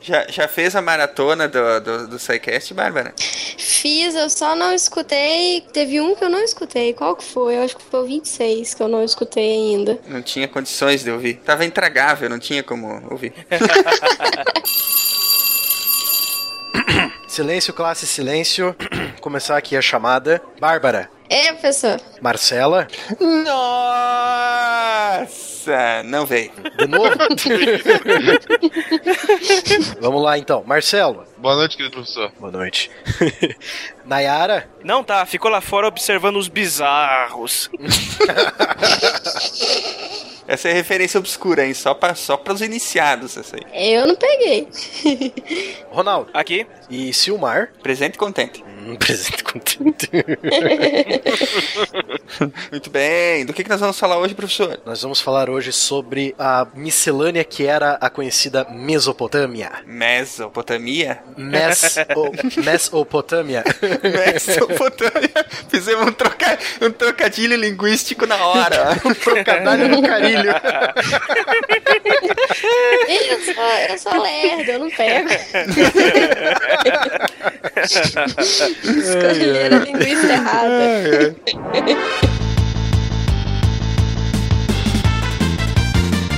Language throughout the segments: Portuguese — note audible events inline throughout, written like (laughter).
Já, já fez a maratona do, do, do SciCast, Bárbara? Fiz, eu só não escutei. Teve um que eu não escutei. Qual que foi? Eu acho que foi o 26 que eu não escutei ainda. Não tinha condições de ouvir. Tava intragável, não tinha como ouvir. (laughs) silêncio, classe, silêncio. (clears throat) Começar aqui a chamada. Bárbara. É, professor. Marcela. Nossa! Não veio. De novo? (laughs) Vamos lá então. Marcelo. Boa noite, querido professor. Boa noite. (laughs) Nayara. Não tá, ficou lá fora observando os bizarros. (laughs) Essa é referência obscura, hein? Só para só os iniciados, essa aí. Eu não peguei. Ronaldo. Aqui. E Silmar. Presente e contente. Hum, presente contente. (laughs) Muito bem. Do que, que nós vamos falar hoje, professor? Nós vamos falar hoje sobre a miscelânea que era a conhecida Mesopotâmia. Mesopotamia? Mes o, (laughs) Mesopotâmia. Mesopotâmia. Fizemos um, troca, um trocadilho linguístico na hora. (laughs) um trocadilho no carilho. eu, sou, eu sou lerdo, eu não pego. Escolheram a linguiça errada. (laughs)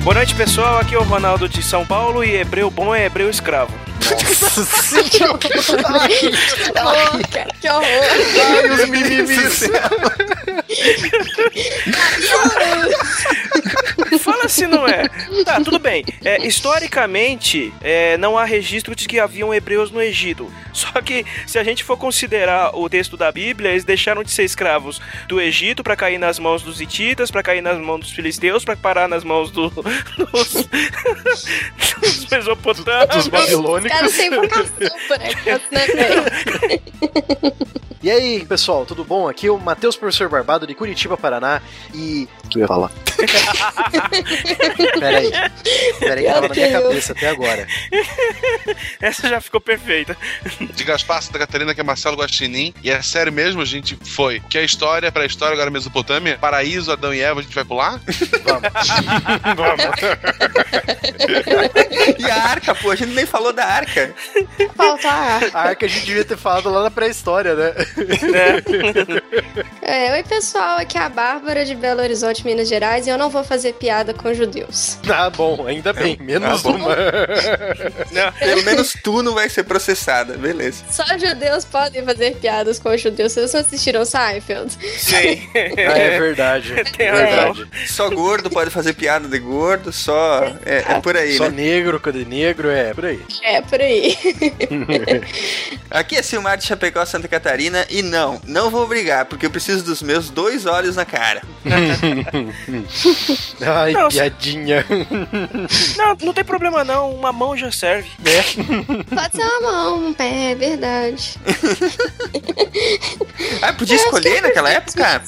Boa noite, pessoal. Aqui é o Ronaldo de São Paulo e hebreu bom é hebreu escravo. Nossa, (laughs) que horror! que horror! Ai, os mimimis! (laughs) Fala se não é. Tá, tudo bem. É, historicamente, é, não há registro de que haviam hebreus no Egito. Só que, se a gente for considerar o texto da Bíblia, eles deixaram de ser escravos do Egito para cair nas mãos dos hititas, para cair nas mãos dos filisteus, para parar nas mãos do, dos, dos (laughs) mesopotâmios. Dos babilônicos. Cara, sem vocação, né? (laughs) E aí, pessoal, tudo bom? Aqui é o Matheus Professor Barbado de Curitiba, Paraná. E. Eu ia falar? (laughs) Peraí. Peraí, tava na minha cabeça até agora. (laughs) Essa já ficou perfeita. De Gaspar da Catarina, que é Marcelo Guaxinim. E é sério mesmo, a gente foi. Que a história, pra história, agora Mesopotâmia, Paraíso, Adão e Eva, a gente vai pular? Vamos. Vamos. (laughs) e a arca, pô, a gente nem falou da arca. Falta a arca. A arca a gente devia ter falado lá na pré-história, né? (laughs) É. é, oi pessoal, aqui é a Bárbara de Belo Horizonte, Minas Gerais, e eu não vou fazer piada com judeus. Ah, bom, ainda bem, menos Ah, uma. (laughs) Não. Pelo menos tu não vai ser processada, beleza. Só judeus podem fazer piadas com judeus. Vocês não assistiram Seinfeld? Sim. (laughs) Ah, é verdade. É razão. verdade. Só gordo pode fazer piada de gordo, só. É, é por aí, Só né? negro, cadê negro? É, por aí. É, por aí. Aqui é Silmar de Chapecó, Santa Catarina. E não, não vou brigar, porque eu preciso dos meus dois olhos na cara. (laughs) Ai, Não, piadinha. (laughs) Não, não tem problema não. Uma mão já serve. Pode ser uma mão, um pé, é verdade. Ah, podia escolher naquela época?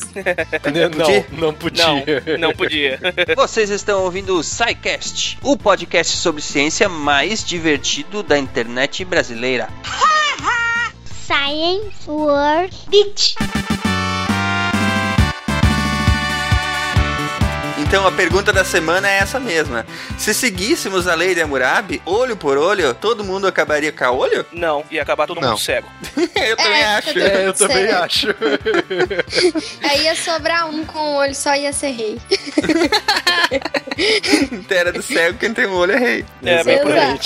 não, não podia. Não, não podia. (laughs) Vocês estão ouvindo o SciCast, o podcast sobre ciência mais divertido da internet brasileira. science World bitch. Então a pergunta da semana é essa mesma. Se seguíssemos a lei de Hammurabi, olho por olho, todo mundo acabaria com a olho? Não, ia acabar todo Não. mundo cego. (laughs) eu também É, acho. eu É, eu Tudo também certo. acho. (laughs) Aí ia sobrar um com o olho só ia ser rei. (laughs) Terra do cego, quem tem um olho é rei. É, bem por aí.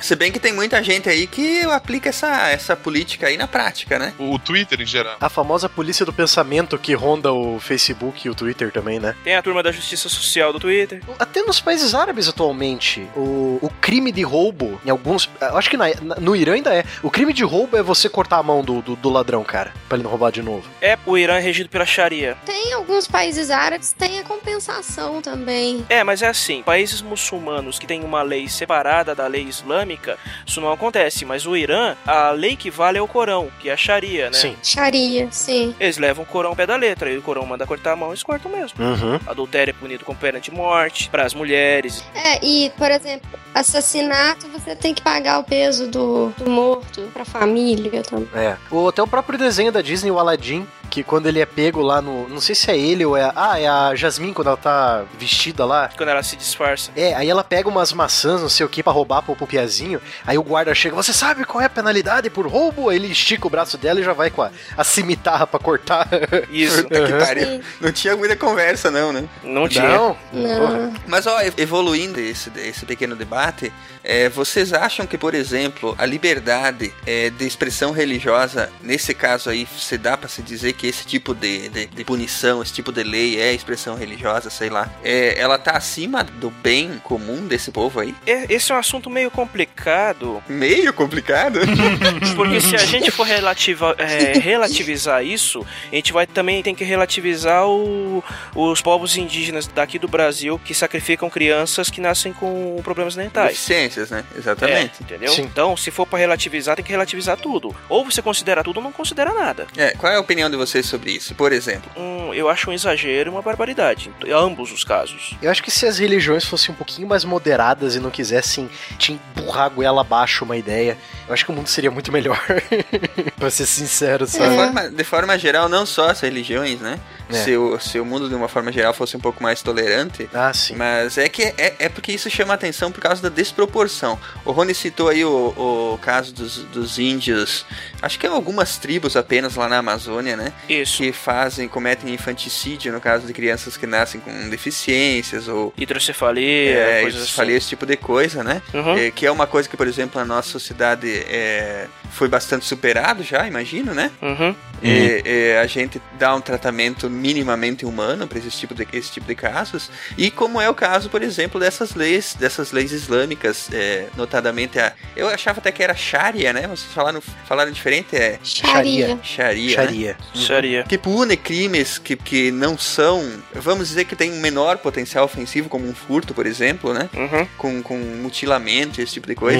Se bem que tem muita gente aí que aplica essa, essa política aí na prática, né? O, o Twitter em geral. A famosa polícia do pensamento que ronda o Facebook e o Twitter também, né? Tem a turma da Justiça Social do Twitter. Até nos países árabes atualmente, o, o crime de roubo, em alguns. eu Acho que na- no Irã ainda é. O crime de roubo é você cortar a mão do, do, do ladrão, cara, pra ele não roubar de novo. É, o Irã é regido pela Sharia. Tem alguns países árabes que tem a compensação também. É, mas é assim, países muçulmanos que têm uma lei separada da lei islâmica, isso não acontece. Mas o Irã, a lei que vale é o Corão, que é a Sharia, né? Sim. Sharia, sim. Eles levam o Corão ao pé da letra, e o Corão manda cortar a mão, eles cortam mesmo. Uhum. Adultério adultério é punido com pena de morte para as mulheres. É, e, por exemplo, assassinato, você tem que pagar o peso do, do morto pra família também. É. O, até o próprio desenho da Disney, o Aladdin, que quando ele é pego lá no. Não sei se é ele ou é. Ah, é a Jasmine quando ela tá vestida lá. Quando ela se disfarça. É, aí ela pega umas maçãs, não sei o que, pra roubar pro, pro Piazinho. Aí o guarda chega, você sabe qual é a penalidade por roubo? Aí ele estica o braço dela e já vai com a, a cimitarra pra cortar. Isso. (laughs) Puta que Uhum. pariu. Não tinha muita conversa, não, né? Não tinha. Não? Não. Mas, ó, evoluindo esse, esse pequeno debate, é, vocês acham que, por exemplo, a liberdade é, de expressão religiosa, nesse caso aí, se dá pra se dizer que esse tipo de, de, de punição, esse tipo de lei é expressão religiosa, sei lá, é, ela tá acima do bem comum desse povo aí? É- Esse é um assunto meio complicado, Meio complicado. (laughs) porque se a gente for relativa- é, (laughs) relativizar isso, a gente vai também tem que relativizar o- os povos indígenas daqui do Brasil que sacrificam crianças que nascem com problemas mentais. Deficiências, né? Exatamente. É, entendeu? Sim. Então, se for pra relativizar, tem que relativizar tudo. Ou você considera tudo ou não considera nada. É, qual é a opinião de vocês sobre isso? Por exemplo, Hum, eu acho um exagero e uma barbaridade. Em ambos os casos. Eu acho que se as religiões fossem um pouquinho mais moderadas e não quisessem te empurrar a goela abaixo uma ideia, eu acho que o mundo seria muito melhor. (laughs) pra ser sincero, de sabe? forma, de forma geral, não só as religiões, né? É. Se, o, se o mundo, de uma forma geral, fosse um pouco mais tolerante, Ah, sim. Mas é que é, é porque isso chama atenção por causa da desproporção. O Rony citou aí o, o caso dos, dos índios, acho que é algumas tribos apenas lá na Amazônia, né? Isso. Que fazem, cometem infanticídio no caso de crianças que nascem com deficiências ou Hidrocefalia, é, coisas falia, assim. esse tipo de coisa, né? Uhum. É, que é uma coisa que, por exemplo, na nossa sociedade é, foi bastante superado já, imagino, né? Uhum. É, é, a gente dá um tratamento minimamente humano para esse tipo de esse tipo de casos e como é o caso por exemplo dessas leis dessas leis islâmicas é, notadamente a eu achava até que era Sharia né vocês falaram falaram diferente é Sharia. Sharia, né? Sharia. Seria. que pune crimes que, que não são vamos dizer que tem um menor potencial ofensivo como um furto por exemplo né Uhum. com, com mutilamento, esse tipo de coisa.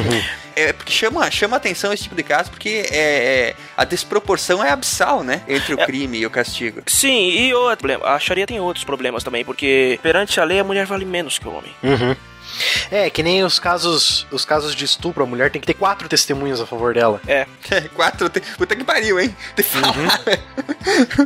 É porque chama, chama atenção esse tipo de caso, porque é, é- a desproporção é abissal, né? Entre o É. crime e o castigo. Sim, e outro problema. A Sharia tem outros problemas também, porque perante a lei a mulher vale menos que o homem. Uhum. É, que nem os casos, os casos de estupro, a mulher tem que ter quatro testemunhas a favor dela. (laughs) É. Quatro. Te... Puta que pariu, hein? Te falar. (laughs)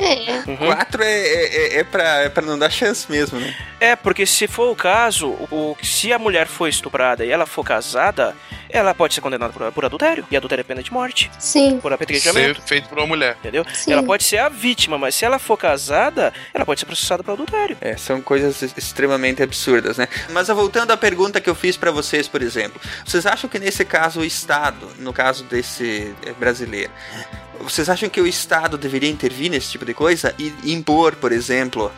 É. Uhum. Quatro é, é, é, pra, é pra não dar chance mesmo, né? É, porque se for o caso, o, se a mulher for estuprada e ela for casada, ela pode ser condenada por, por adultério. E adultério é pena de morte. Sim. Por Ser apedrejamento. feito por uma mulher. Entendeu? Sim. Ela pode ser a vítima, mas se ela for casada, ela pode ser processada por adultério. É, são coisas ex- extremamente absurdas, né? Mas voltando à pergunta que eu fiz pra vocês, por exemplo, vocês acham que nesse caso o Estado, no caso desse eh, brasileiro, vocês acham que o Estado deveria intervir nesse tipo de coisa e impor, por exemplo,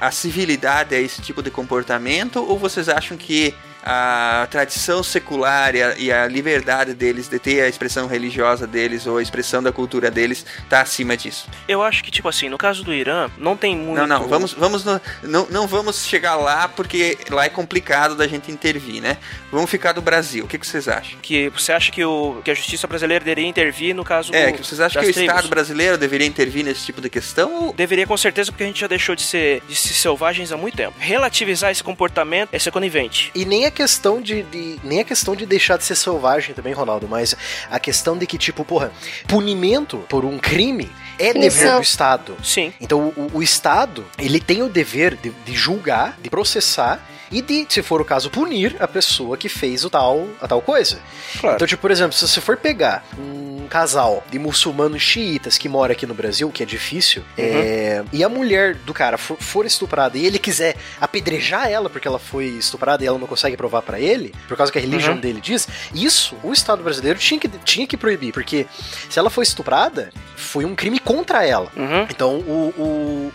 a civilidade a esse tipo de comportamento? Ou vocês acham que a tradição secular e a, e a liberdade deles de ter a expressão religiosa deles ou a expressão da cultura deles tá acima disso? Eu acho que, tipo assim, no caso do Irã, não tem muito. Não, não, vamos, vamos no- não, não vamos chegar lá porque lá é complicado da gente intervir, né? Vamos ficar do Brasil. O que, que vocês acham? Que você acha que, o, que a justiça brasileira deveria intervir no caso É, do- que vocês acham que o tribos? Estado brasileiro deveria intervir nesse tipo de questão? Ou... Deveria com certeza, porque a gente já deixou de ser, de ser selvagens há muito tempo. Relativizar esse comportamento é ser conivente. E nem a questão de, de- nem a questão de deixar de ser selvagem também, Ronaldo, mas a questão de que, tipo, porra, punimento por um crime é dever do Estado. Sim. Então o, o Estado, ele tem o dever de, de julgar, de processar e de, se for o caso, punir a pessoa que fez o tal, a tal coisa. Claro. Então, tipo, por exemplo, se você for pegar um casal de muçulmanos xiitas que mora aqui no Brasil, que é difícil, é, e a mulher do cara for, for estuprada e ele quiser apedrejar ela porque ela foi estuprada e ela não consegue provar pra ele, por causa que a religião Uhum. dele diz, isso o Estado brasileiro tinha que, tinha que proibir, porque se ela foi estuprada, foi um crime contra ela. Uhum. Então o,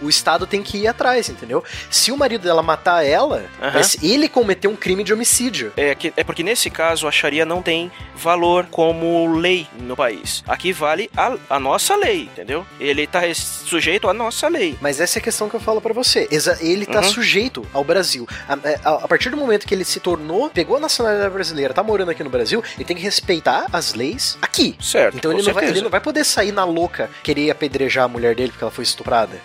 o, o Estado tem que ir atrás, entendeu? Se o marido dela matar ela, Aham. vai ser- ele cometeu um crime de homicídio. É, que, é porque nesse caso a Sharia não tem valor como lei no país. Aqui vale a, a nossa lei, entendeu? Ele tá sujeito à nossa lei. Mas essa é a questão que eu falo pra você. Ele tá Uhum. sujeito ao Brasil. A, a- a partir do momento que ele se tornou, pegou a nacionalidade brasileira, tá morando aqui no Brasil, ele tem que respeitar as leis aqui. Certo. Então ele não, vai, ele não vai poder sair na louca querer apedrejar a mulher dele porque ela foi estuprada.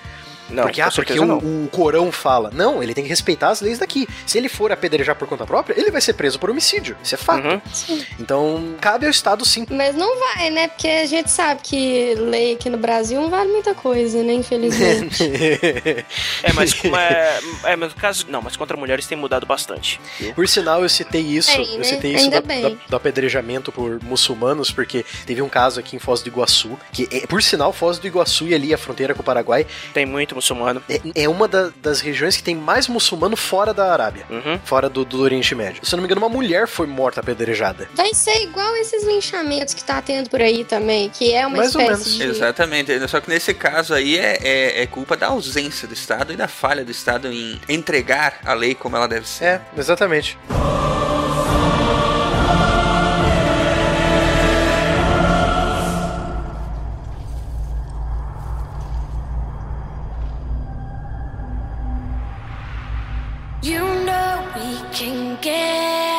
Não, porque ah, porque o, o Corão fala. Não, ele tem que respeitar as leis daqui. Se ele for apedrejar por conta própria, ele vai ser preso por homicídio. Isso é fato. Uhum. Então, cabe ao Estado sim. Mas não vai, né? Porque a gente sabe que lei aqui no Brasil não vale muita coisa, né? Infelizmente. (laughs) É, mas, é, é, mas no caso. Não, mas contra mulheres tem mudado bastante. Por sinal, eu citei isso. Eu né? citei isso Ainda da- bem. da- do apedrejamento por muçulmanos, porque teve um caso aqui em Foz do Iguaçu, que, é, por sinal, Foz do Iguaçu e ali a fronteira com o Paraguai Tem muito muçulmano. é, é uma da- das regiões que tem mais muçulmano fora da Arábia. Uhum. Fora do, do Oriente Médio. Se eu não me engano, uma mulher foi morta apedrejada. Vai ser igual esses linchamentos que tá tendo por aí também, que é uma Mais ou espécie menos. de. Exatamente. Só que nesse caso aí é, é, é culpa da ausência do Estado e da falha do Estado em entregar a lei como ela deve ser. É, exatamente. again.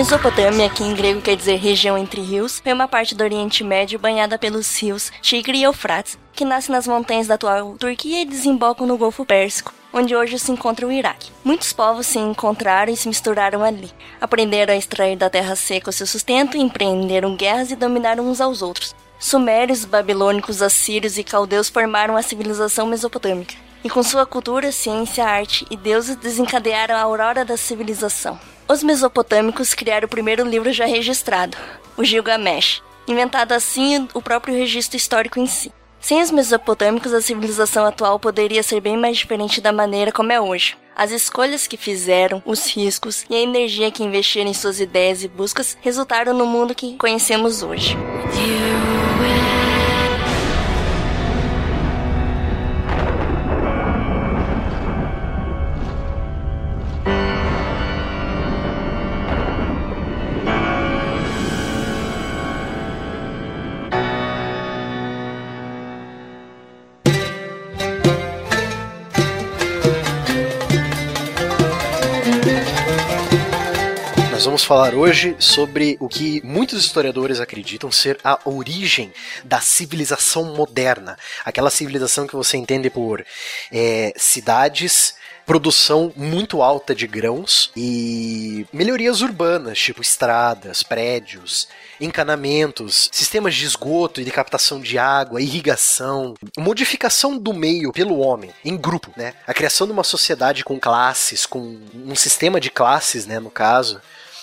Mesopotâmia, que em grego quer dizer região entre rios, foi uma parte do Oriente Médio banhada pelos rios Tigre e Eufrates, que nascem nas montanhas da atual Turquia e desembocam no Golfo Pérsico, onde hoje se encontra o Iraque. Muitos povos se encontraram e se misturaram ali, aprenderam a extrair da terra seca o seu sustento, empreenderam guerras e dominaram uns aos outros. Sumérios, babilônicos, assírios e caldeus formaram a civilização mesopotâmica. E com sua cultura, ciência, arte e deuses desencadearam a aurora da civilização. Os mesopotâmicos criaram o primeiro livro já registrado, o Gilgamesh, inventado assim o próprio registro histórico em si. Sem os mesopotâmicos, a civilização atual poderia ser bem mais diferente da maneira como é hoje. As escolhas que fizeram, os riscos e a energia que investiram em suas ideias e buscas resultaram no mundo que conhecemos hoje. Vamos falar hoje sobre o que muitos historiadores acreditam ser a origem da civilização moderna. Aquela civilização que você entende por é, cidades, produção muito alta de grãos e melhorias urbanas, tipo estradas, prédios, encanamentos, sistemas de esgoto e de captação de água, irrigação, modificação do meio pelo homem em grupo, né? A criação de uma sociedade com classes, com um sistema de classes, né, no caso.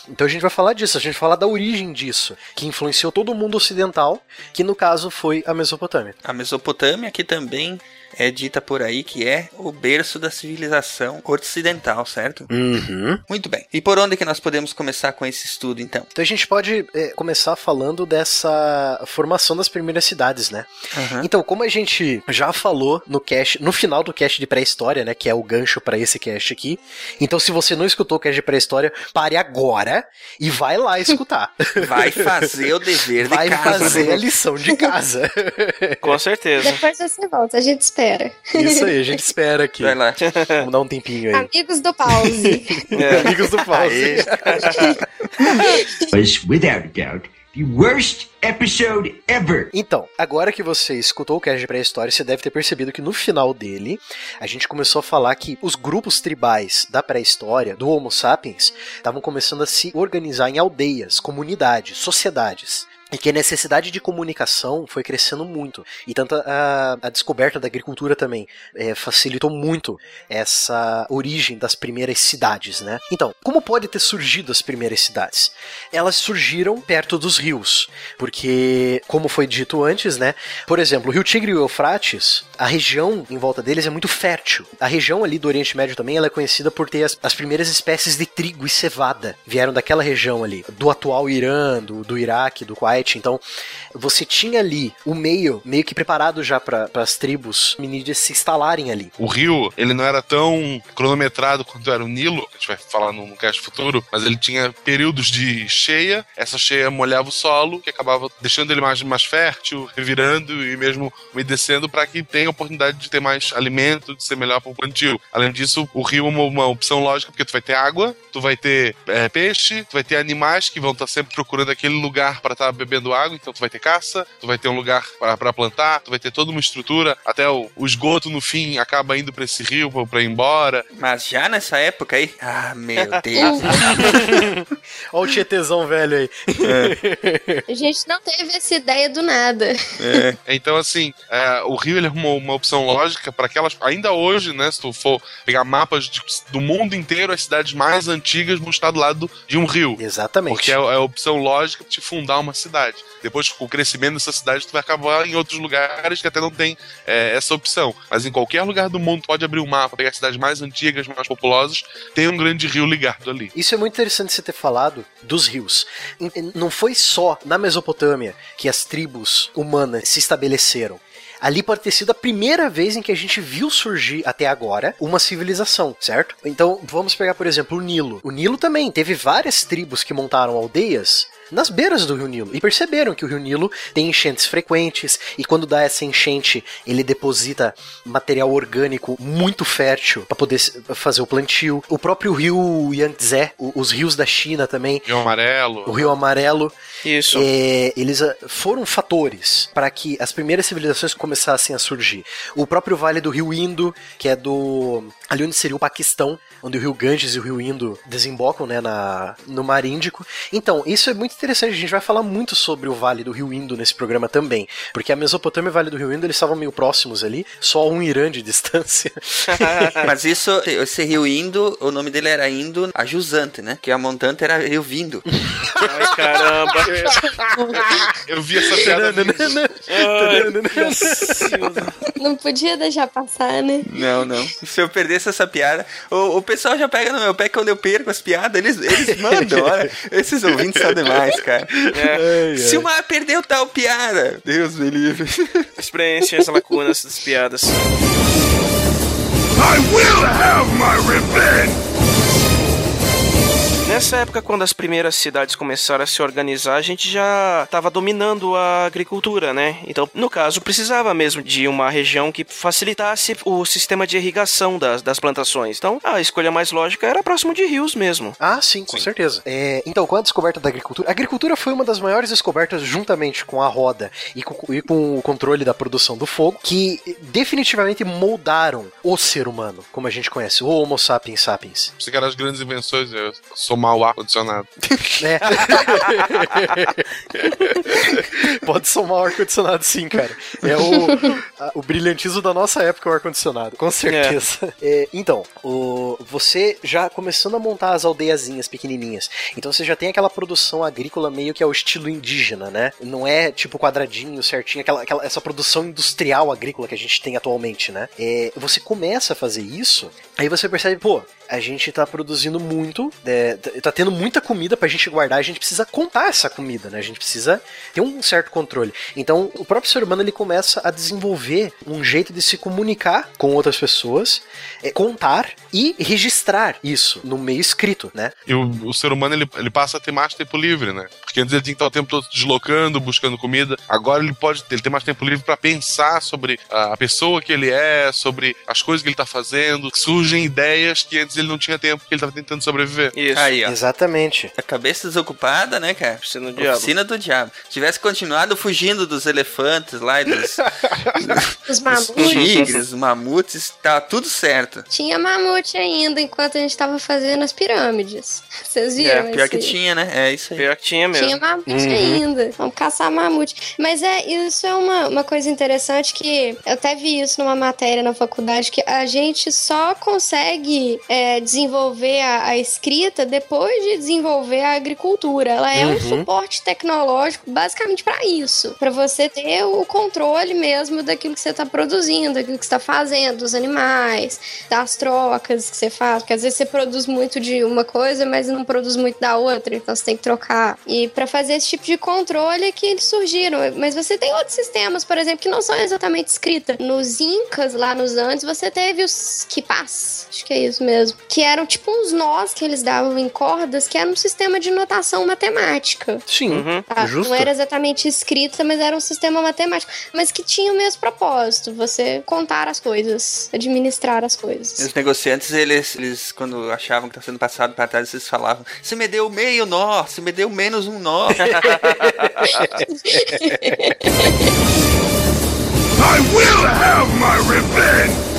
Então a gente vai falar disso, a gente vai falar da origem disso, que influenciou todo o mundo ocidental, que no caso foi a Mesopotâmia. A Mesopotâmia, que também é dita por aí que é o berço da civilização ocidental, certo? Uhum. Muito bem. E por onde que nós podemos começar com esse estudo, então? Então a gente pode é, começar falando dessa formação das primeiras cidades, né? Aham. Então, como a gente já falou no cast, no final do cast de pré-história, né, que é o gancho pra esse cast aqui. Então, se você não escutou o cast de pré-história, pare agora e vai lá (laughs) escutar. Vai fazer o dever de vai casa. fazer né? a lição de casa. Com certeza. Depois você volta, a gente espera. Isso aí, a gente espera aqui. Vai lá. Vamos dar um tempinho aí. Amigos do pause. (laughs) Amigos do pause. was (laughs) without doubt the worst episode ever. Então, agora que você escutou o cast de pré-história, você deve ter percebido que no final dele, a gente começou a falar que os grupos tribais da pré-história, do Homo sapiens, estavam começando a se organizar em aldeias, comunidades, sociedades. E que a necessidade de comunicação foi crescendo muito. E tanto a, a descoberta da agricultura também é, facilitou muito essa origem das primeiras cidades, né? Então, como pode ter surgido as primeiras cidades? Elas surgiram perto dos rios, porque, como foi dito antes, né? Por exemplo, o Rio Tigre e o Eufrates, a região em volta deles é muito fértil. A região ali do Oriente Médio também ela é conhecida por ter as, as primeiras espécies de trigo e cevada. Vieram daquela região ali, do atual Irã, do, do Iraque, do Kuwait Então, você tinha ali o meio, meio que preparado já para as tribos minídeas se instalarem ali. O rio, ele não era tão cronometrado quanto era o Nilo, a gente vai falar no, no cast futuro, mas ele tinha períodos de cheia, essa cheia molhava o solo, que acabava deixando ele mais, mais fértil, revirando e mesmo umedecendo para que tenha a oportunidade de ter mais alimento, de ser melhor para o plantio. Além disso, o rio é uma, uma opção lógica, porque tu vai ter água, tu vai ter é, peixe, tu vai ter animais que vão estar sempre procurando aquele lugar para estar bebendo água, então tu vai ter caça, tu vai ter um lugar para plantar, tu vai ter toda uma estrutura, até o, o esgoto no fim acaba indo para esse rio para ir embora. Mas já nessa época aí, ah, meu (laughs) Deus. (laughs) Olha o tietezão velho aí. A gente não teve essa ideia do nada. Então, assim, é, o Rio ele é uma, uma opção lógica para aquelas. Ainda hoje, né? Se tu for pegar mapas de- do mundo inteiro, as cidades mais antigas vão estar do lado de um rio. Exatamente. Porque é, é a opção lógica de fundar uma cidade. Depois, com o crescimento dessa cidade, tu vai acabar em outros lugares que até não tem é, essa opção. Mas em qualquer lugar do mundo, pode abrir um mapa, pegar cidades mais antigas, mais populosas, tem um grande rio ligado ali. Isso é muito interessante você ter falado dos rios. Não foi só na Mesopotâmia que as tribos humanas se estabeleceram. Ali pode ter sido a primeira vez em que a gente viu surgir até agora uma civilização, certo? Então vamos pegar, por exemplo, o Nilo. O Nilo também teve várias tribos que montaram aldeias nas beiras do Rio Nilo e perceberam que o Rio Nilo tem enchentes frequentes e quando dá essa enchente ele deposita material orgânico muito fértil para poder fazer o plantio. O próprio rio Yangtze, os rios da China também, Rio Amarelo. o Rio Amarelo, Isso. é, eles ah, foram fatores para que as primeiras civilizações começassem a surgir. O próprio Vale do Rio Indo, que é do ali onde seria o Paquistão, onde o Rio Ganges e o Rio Indo desembocam, né, na, no Mar Índico. Então, isso é muito interessante. A gente vai falar muito sobre o Vale do Rio Indo nesse programa também, porque a Mesopotâmia e o Vale do Rio Indo eles estavam meio próximos ali, só um Irã de (laughs) distância. (laughs) Mas isso, esse rio Indo, o nome dele era Indo a Jusante, né? Que a montante era Rio Vindo. (laughs) Ai, caramba. Eu vi essa piada. Não podia deixar passar, né? Não, não. Se eu essa piada, o, o pessoal já pega no meu pé quando eu perco as piadas, eles, eles mandam, olha. (laughs) Esses ouvintes são demais, cara. Se o Mar perdeu tal piada, Deus me livre. Preenche as lacunas das piadas. Nessa época, quando as primeiras cidades começaram a se organizar, a gente já estava dominando a agricultura, né? Então, no caso, precisava mesmo de uma região que facilitasse o sistema de irrigação das, das plantações. Então, a escolha mais lógica era próximo de rios mesmo. Ah, sim, com certeza. É, então, com a descoberta da agricultura, a agricultura foi uma das maiores descobertas juntamente com a roda e com, e com o controle da produção do fogo, que definitivamente moldaram o ser humano, como a gente conhece, o Homo sapiens sapiens. Você que era as grandes invenções, eu somar o ar-condicionado. É. (laughs) Pode somar o ar-condicionado sim, cara. É o, a- o brilhantismo da nossa época, o ar-condicionado, com certeza. É, então, o- você já começando a montar as aldeiazinhas pequenininhas, então você já tem aquela produção agrícola meio que ao estilo indígena, né? Não é tipo quadradinho, certinho, aquela, aquela- essa produção industrial agrícola que a gente tem atualmente, né? É, você começa a fazer isso, aí você percebe, pô, a gente tá produzindo muito, é, tá- tá tendo muita comida pra gente guardar, a gente precisa contar essa comida, né? A gente precisa ter um certo controle. Então, o próprio ser humano ele começa a desenvolver um jeito de se comunicar com outras pessoas, é, contar e registrar isso no meio escrito, né? E o, o ser humano ele, ele passa a ter mais tempo livre, né? Porque antes ele tinha que estar o tempo todo deslocando, buscando comida. Agora ele pode ele tem mais tempo livre para pensar sobre a, a pessoa que ele é, sobre as coisas que ele tá fazendo. Surgem ideias que antes ele não tinha tempo, porque ele tava tentando sobreviver. Isso. Aí, ó. Exatamente. A cabeça desocupada, né, cara? Oficina do diabo. Oficina do diabo. Se tivesse continuado fugindo dos elefantes lá e dos, (laughs) Os mamutes. tigres, mamutes, tá tudo certo. Tinha mamute ainda enquanto a gente tava fazendo as pirâmides. Vocês viram? É, pior que tinha, né? É isso aí. Pior que tinha mesmo. Tinha mamute ainda. Vamos caçar mamute. Mas é, isso é uma, uma coisa interessante que eu até vi isso numa matéria na faculdade, que a gente só consegue é, desenvolver a, a escrita depois de desenvolver a agricultura. Ela é um suporte tecnológico basicamente para isso, Pra você ter o controle mesmo daquilo que você tá produzindo, daquilo que você tá fazendo, dos animais, das trocas que você faz, porque às vezes você produz muito de uma coisa, mas não produz muito da outra, então você tem que trocar. E pra fazer esse tipo de controle é que eles surgiram. Mas você tem outros sistemas, por exemplo, que não são exatamente escritas. Nos Incas, lá nos Andes, você teve os Kipás, acho que é isso mesmo, que eram tipo uns nós que eles davam em cordas, que era um sistema de notação matemática. Sim, Tá? justo. Não era exatamente escrita, mas era um sistema matemático. Mas que tinha o mesmo propósito: você contar as coisas, administrar as E coisas. os negociantes, eles, eles quando achavam que tá sendo passado para trás, eles falavam: Você me deu meio nó, você me deu menos um nó. (laughs) (laughs) I will have my revenge!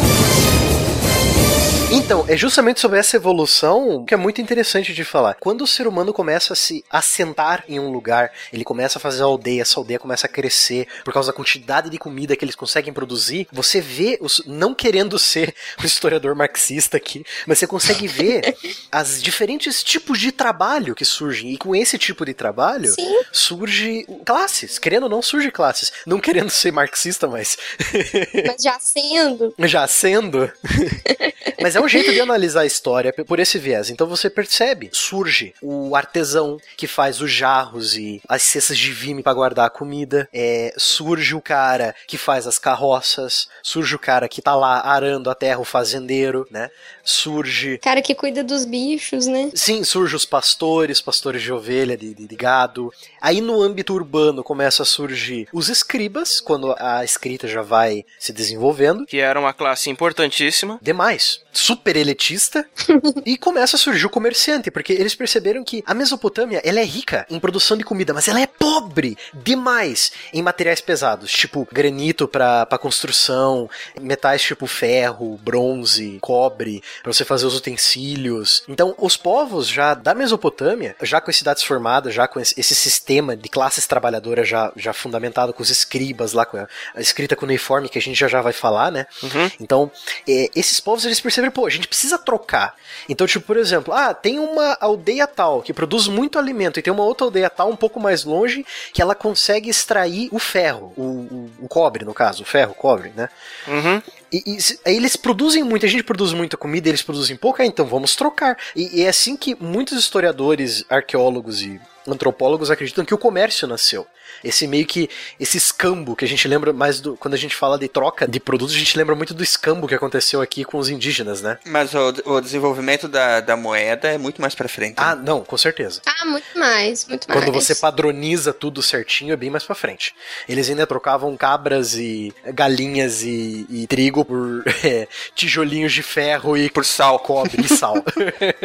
Então, é justamente sobre essa evolução que é muito interessante de falar. Quando o ser humano começa a se assentar em um lugar, ele começa a fazer aldeia, essa aldeia começa a crescer por causa da quantidade de comida que eles conseguem produzir, você vê, os, não querendo ser (laughs) um historiador marxista aqui, mas você consegue ver (laughs) as diferentes tipos de trabalho que surgem. E com esse tipo de trabalho, Sim. surge classes. Querendo ou não, surge classes. Não querendo ser marxista, mas Mas já sendo. (laughs) já sendo. Mas é um jeito de analisar a história por esse viés. Então você percebe, surge o artesão que faz os jarros e as cestas de vime para guardar a comida. É, surge o cara que faz as carroças. Surge o cara que tá lá arando a terra, o fazendeiro, né? Surge Cara que cuida dos bichos, né? Sim, surge os pastores, pastores de ovelha, de, de- de gado. Aí no âmbito urbano começa a surgir os escribas, quando a escrita já vai se desenvolvendo. Que era uma classe importantíssima. Demais. Super elitista. (laughs) e começa a surgir o comerciante, porque eles perceberam que a Mesopotâmia ela é rica em produção de comida, mas ela é pobre demais em materiais pesados, tipo granito para construção, metais tipo ferro, bronze, cobre, para você fazer os utensílios. Então, os povos já da Mesopotâmia, já com as cidades formadas, já com esse sistema de classes trabalhadoras já, já fundamentado com os escribas lá, com a, a escrita cuneiforme, que a gente já já vai falar, né? Então, é, esses povos eles perceberam, pô, a gente precisa trocar. Então, tipo, por exemplo, ah, tem uma aldeia tal que produz muito alimento e tem uma outra aldeia tal um pouco mais longe que ela consegue extrair o ferro, o, o, o cobre, no caso, o ferro, o cobre, né? Uhum. E, e aí eles produzem muito, a gente produz muita comida, eles produzem pouca, então vamos trocar. E, e é assim que muitos historiadores, arqueólogos e antropólogos acreditam que o comércio nasceu. Esse meio que esse escambo que a gente lembra mais do quando a gente fala de troca de produtos, a gente lembra muito do escambo que aconteceu aqui com os indígenas, né? Mas o, o desenvolvimento da, da moeda é muito mais pra frente. Ah, não, com certeza. Ah, muito mais, muito mais. Quando você padroniza tudo certinho, é bem mais pra frente. Eles ainda trocavam cabras e galinhas e, e trigo por (laughs) é, tijolinhos de ferro e por sal, cobre e sal.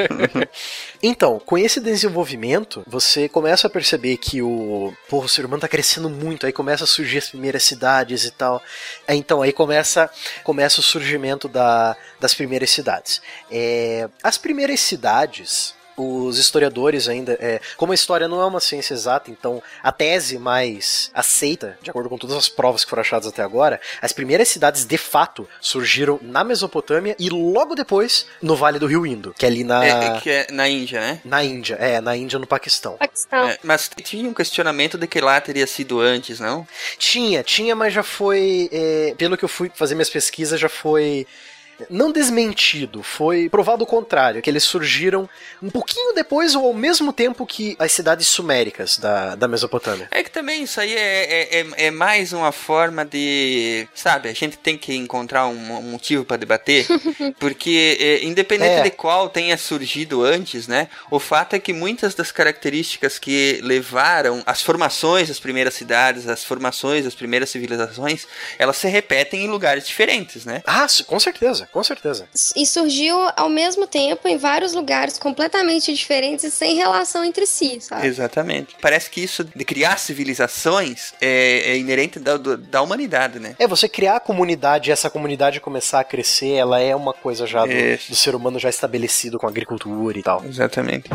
(laughs) então, com esse desenvolvimento, você começa a perceber que o, pô, o ser humano tá crescendo muito, aí começa a surgir as primeiras cidades e tal. Aí, então, aí começa, começa o surgimento da, das primeiras cidades. É, as primeiras cidades os historiadores ainda, é, como a história não é uma ciência exata, então a tese mais aceita, de acordo com todas as provas que foram achadas até agora, as primeiras cidades de fato surgiram na Mesopotâmia e logo depois no Vale do Rio Indo, que é ali na É, é que é na Índia, né? na Índia, é, na Índia no Paquistão. Paquistão. É, mas tinha um questionamento de que lá teria sido antes, não? Tinha, tinha, mas já foi, é, pelo que eu fui fazer minhas pesquisas, já foi não desmentido, foi provado o contrário, que eles surgiram um pouquinho depois ou ao mesmo tempo que as cidades suméricas da, da Mesopotâmia. É que também isso aí é, é, é- é mais uma forma de. Sabe, a gente tem que encontrar um, um motivo para debater, (laughs) porque é, independente É. de qual tenha surgido antes, né? O fato é que muitas das características que levaram as formações das primeiras cidades, as formações das primeiras civilizações, elas se repetem em lugares diferentes, né? Ah, com certeza, com certeza. E surgiu ao mesmo tempo em vários lugares completamente diferentes e sem relação entre si, sabe? Exatamente. Parece que isso de criar civilizações é, é inerente da, da humanidade, né? É, você criar a comunidade e essa comunidade começar a crescer, ela é uma coisa já do, do ser humano já estabelecido com a agricultura e tal. Exatamente.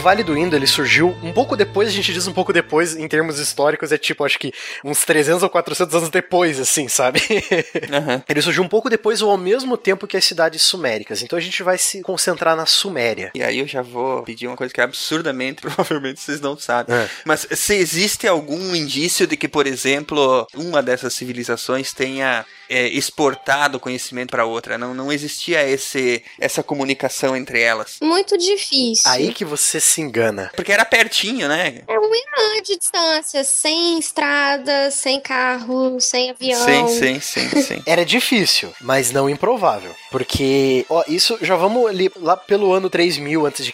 Vale do Indo, ele surgiu um pouco depois, a gente diz um pouco depois, em termos históricos, é tipo, acho que uns 300 ou 400 anos depois, assim, sabe? (laughs) Aham. ele surgiu um pouco depois ou ao mesmo tempo que as cidades suméricas. Então a gente vai se concentrar na Suméria. E aí eu já vou pedir uma coisa que absurdamente, (laughs) provavelmente vocês não sabem. É. Mas se existe algum indício de que, por exemplo, uma dessas civilizações tenha é, exportado conhecimento para outra, não, não existia esse, essa comunicação entre elas. Muito difícil. Aí que você se engana. Porque era pertinho, né? É um Irã de distância, sem estrada, sem carro, sem avião. Sim, sim, sim, sim. Era difícil, mas não improvável. Porque, ó, isso já vamos ali lá pelo ano 3000 a.C.,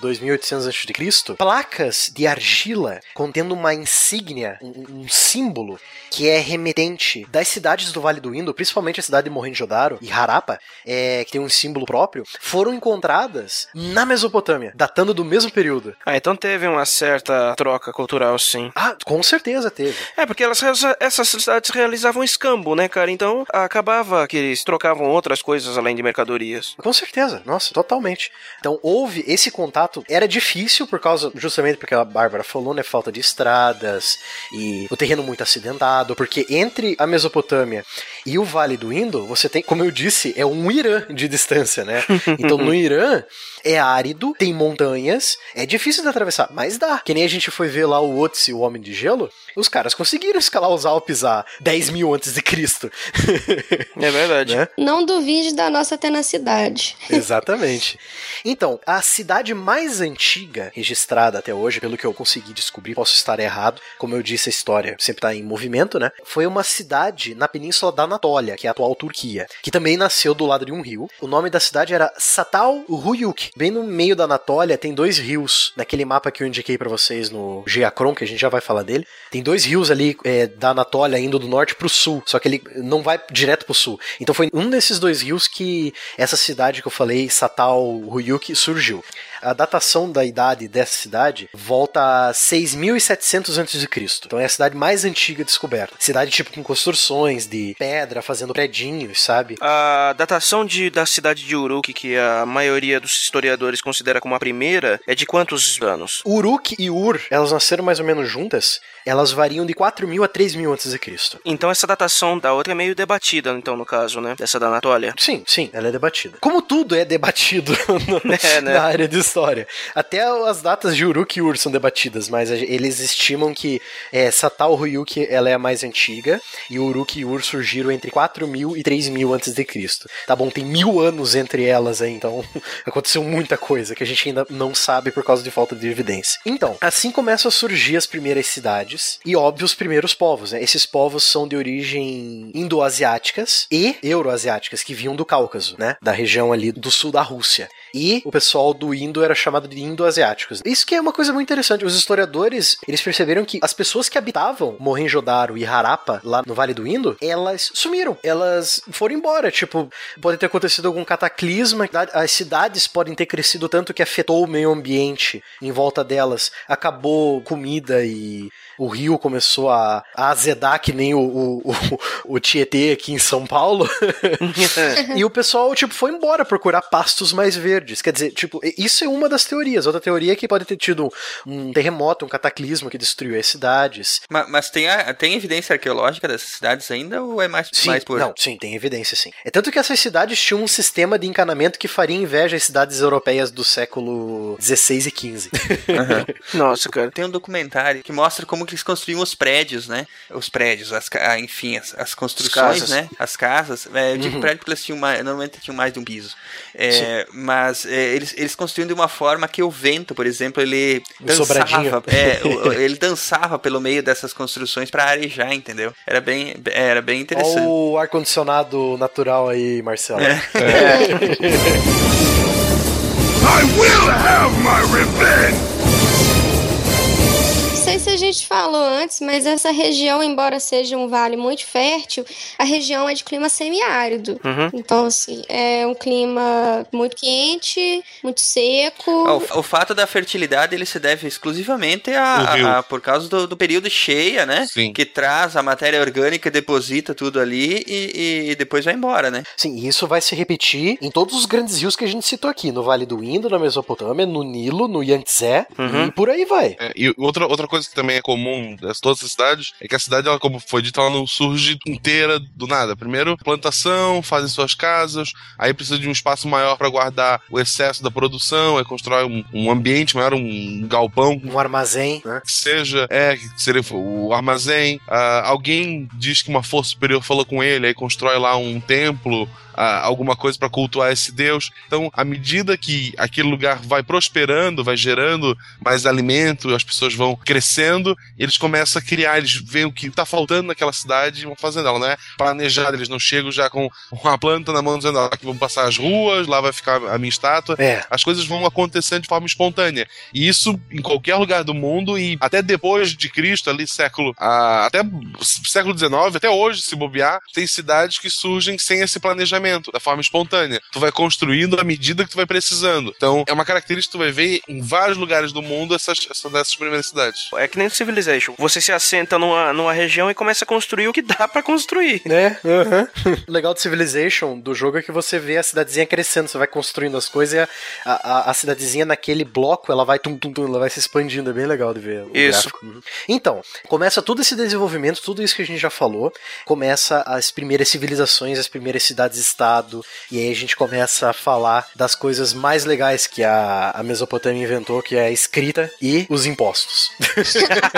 2800 a.C., placas de argila contendo uma insígnia, um, um símbolo que é remetente das cidades do Vale do Indo, principalmente a cidade de Mohenjo-Daro e Harappa, é, que tem um símbolo próprio, foram encontradas na Mesopotâmia, datando do mesmo período. Ah, então teve uma certa troca cultural, sim. Ah, com certeza teve. É, porque elas, essas cidades realizavam escambo, né, cara? Então acabava que eles trocavam outras coisas além de mercadorias. Com certeza, nossa, totalmente. Então houve esse contato, era difícil por causa, justamente porque a Bárbara falou, né, falta de estradas e o terreno muito acidentado, porque entre a Mesopotâmia e o Vale do Indo, você tem, como eu disse, é um Irã de distância, né? (laughs) Então no Irã é árido, tem montanhas, é difícil de atravessar, mas dá. Que nem a gente foi ver lá o Otzi, o Homem de Gelo, os caras conseguiram escalar os Alpes a 10 mil antes de Cristo. É verdade. (laughs) Né? Não duvide da nossa tenacidade. Exatamente. Então, a cidade mais antiga registrada até hoje, pelo que eu consegui descobrir, posso estar errado, como eu disse, a história sempre está em movimento, né? Foi uma cidade na península da Anatólia, que é a atual Turquia, que também nasceu do lado de um rio. O nome da cidade era Satal Ruyuk. Bem no meio da Anatólia tem dois rios, naquele mapa que eu indiquei para vocês no Geacron, que a gente já vai falar dele. Tem dois rios ali é, da Anatólia indo do norte pro sul, só que ele não vai direto pro sul. Então foi um desses dois rios que essa cidade que eu falei, Satal Ruyuk, surgiu. A datação da idade dessa cidade volta a 6.700 a.C. Então é a cidade mais antiga descoberta. Cidade tipo com construções de pedra, fazendo predinhos, sabe? A datação de, da cidade de Uruk, que a maioria dos historiadores considera como a primeira, é de quantos anos? Uruk e Ur, elas nasceram mais ou menos juntas. Elas variam de 4.000 a 3.000 a.C. Então essa datação da outra é meio debatida, então, no caso, né? Dessa da Anatólia. Sim, sim, ela é debatida. Como tudo é debatido (laughs) no- (laughs) É, né? na área de história. Até as datas de Uruk e Ur são debatidas, mas eles estimam que é, Satal ela é a mais antiga e Uruk e Ur surgiram entre 4.000 e 3.000 antes de Cristo. Tá bom, tem mil anos entre elas aí, então (laughs) aconteceu muita coisa que a gente ainda não sabe por causa de falta de evidência. Então, assim começam a surgir as primeiras cidades e, óbvio, os primeiros povos. Né? Esses povos são de origem indo-asiáticas e euroasiáticas, que vinham do Cáucaso, né? Da região ali do sul da Rússia. E o pessoal do Indo era chamado de indo-asiáticos. Isso que é uma coisa muito interessante. Os historiadores, eles perceberam que as pessoas que habitavam Mohenjo-Daro e Harappa, lá no Vale do Indo, elas sumiram. Elas foram embora. Tipo, pode ter acontecido algum cataclisma. As cidades podem ter crescido tanto que afetou o meio ambiente em volta delas. Acabou comida e o rio começou a, a azedar que nem o, o, o, o Tietê aqui em São Paulo. (laughs) (laughs) e o pessoal, tipo, foi embora procurar pastos mais verdes. Quer dizer, tipo, isso é uma das teorias. Outra teoria é que pode ter tido um terremoto, um cataclismo que destruiu as cidades. Ma- Mas, tem, a- tem evidência arqueológica dessas cidades ainda ou é mais, Sim, mais por. não, sim, tem evidência sim. É tanto que essas cidades tinham um sistema de encanamento que faria inveja às cidades europeias do século 16 e 15. (laughs) Nossa, cara. Tem um documentário que mostra como que eles construíam os prédios, né? Os prédios, as, ah, enfim, as, as construções, casas. né? As casas. É, eu digo Uhum. prédio porque eles tinham mais, normalmente tinham mais de um piso. É, mas é, eles, eles construíam de uma forma que o vento, por exemplo, ele Um sobradinho. dançava. (laughs) É, o- o- ele dançava pelo meio dessas construções para arejar, entendeu? Era bem, era bem interessante. Olha o ar-condicionado natural aí, Marcelo. É. (laughs) I will have my revenge! Se a gente falou antes, mas essa região, embora seja um vale muito fértil, a região é de clima semiárido. Uhum. Então, assim, é um clima muito quente, muito seco. Ah, o, o fato da fertilidade ele se deve exclusivamente a, a- por causa do, do período cheia, né? Sim. Que traz a matéria orgânica, deposita tudo ali e, e depois vai embora, né? Sim, e isso vai se repetir em todos os grandes rios que a gente citou aqui, no Vale do Indo, na Mesopotâmia, no Nilo, no Yangtze, Uhum. e por aí vai. É, e outra, outra coisa que também é comum em todas as cidades é que a cidade, ela, como foi dito, ela não surge inteira do nada. Primeiro, plantação, fazem suas casas, aí precisa de um espaço maior para guardar o excesso da produção, aí constrói um, um ambiente maior, um galpão Um armazém, né? que seja, é, que seria o armazém. Ah, alguém diz que uma força superior falou com ele, aí constrói lá um templo, ah, alguma coisa para cultuar esse deus. Então, à medida que aquele lugar vai prosperando, vai gerando mais alimento, as pessoas vão crescendo, eles começam a criar, eles veem o que está faltando naquela cidade e vão fazendo. Ela não é planejada, eles não chegam já com uma planta na mão dizendo, "Ah, aqui vão passar as ruas, lá vai ficar a minha estátua. É. As coisas vão acontecendo de forma espontânea. E isso em qualquer lugar do mundo e até depois de Cristo, ali século, ah, até século XIX, até hoje, se bobear, tem cidades que surgem sem esse planejamento, da forma espontânea. Tu vai construindo à medida que tu vai precisando. Então, é uma característica que tu vai ver em vários lugares do mundo essas, essas dessas primeiras cidades. É que nem Civilization. Você se assenta numa, numa região e começa a construir o que dá pra construir. Né? O (laughs) legal do Civilization do jogo é que você vê a cidadezinha crescendo, você vai construindo as coisas e a, a, a cidadezinha naquele bloco ela vai tum, tum, tum, ela vai se expandindo, é bem legal de ver o Isso. gráfico. Uhum. Então, começa todo esse desenvolvimento, tudo isso que a gente já falou, começa as primeiras civilizações, as primeiras cidades-estado, e aí a gente começa a falar das coisas mais legais que a, a Mesopotâmia inventou, que é a escrita e os impostos.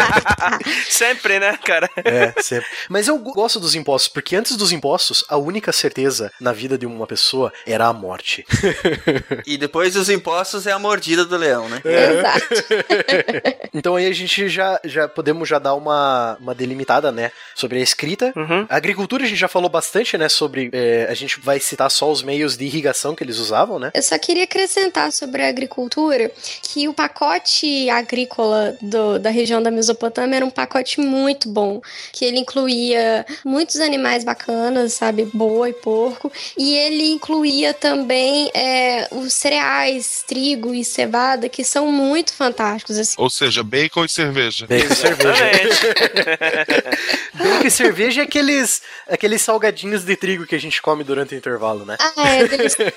(laughs) Sempre, né, cara? É, sempre. Mas eu gosto dos impostos, porque antes dos impostos, a única certeza na vida de uma pessoa era a morte. (laughs) E depois dos impostos é a mordida do leão, né? Exato. (laughs) Então aí a gente já, já podemos já dar uma, uma delimitada, né, sobre a escrita. Uhum. A agricultura a gente já falou bastante, né, sobre... é, a gente vai citar só os meios de irrigação que eles usavam, né? Eu só queria acrescentar sobre a agricultura que o pacote agrícola do- da região da Mesopotâmia era um pacote muito bom, que ele incluía muitos animais bacanas, sabe, boi, porco, e ele incluía também é, os cereais, trigo e cevada, que são muito fantásticos, assim. Ou seja, bacon e cerveja. Bacon e cerveja. (laughs) Bacon e cerveja é aqueles, aqueles salgadinhos de trigo que a gente come durante o intervalo, né? Ah, é (laughs) delicioso.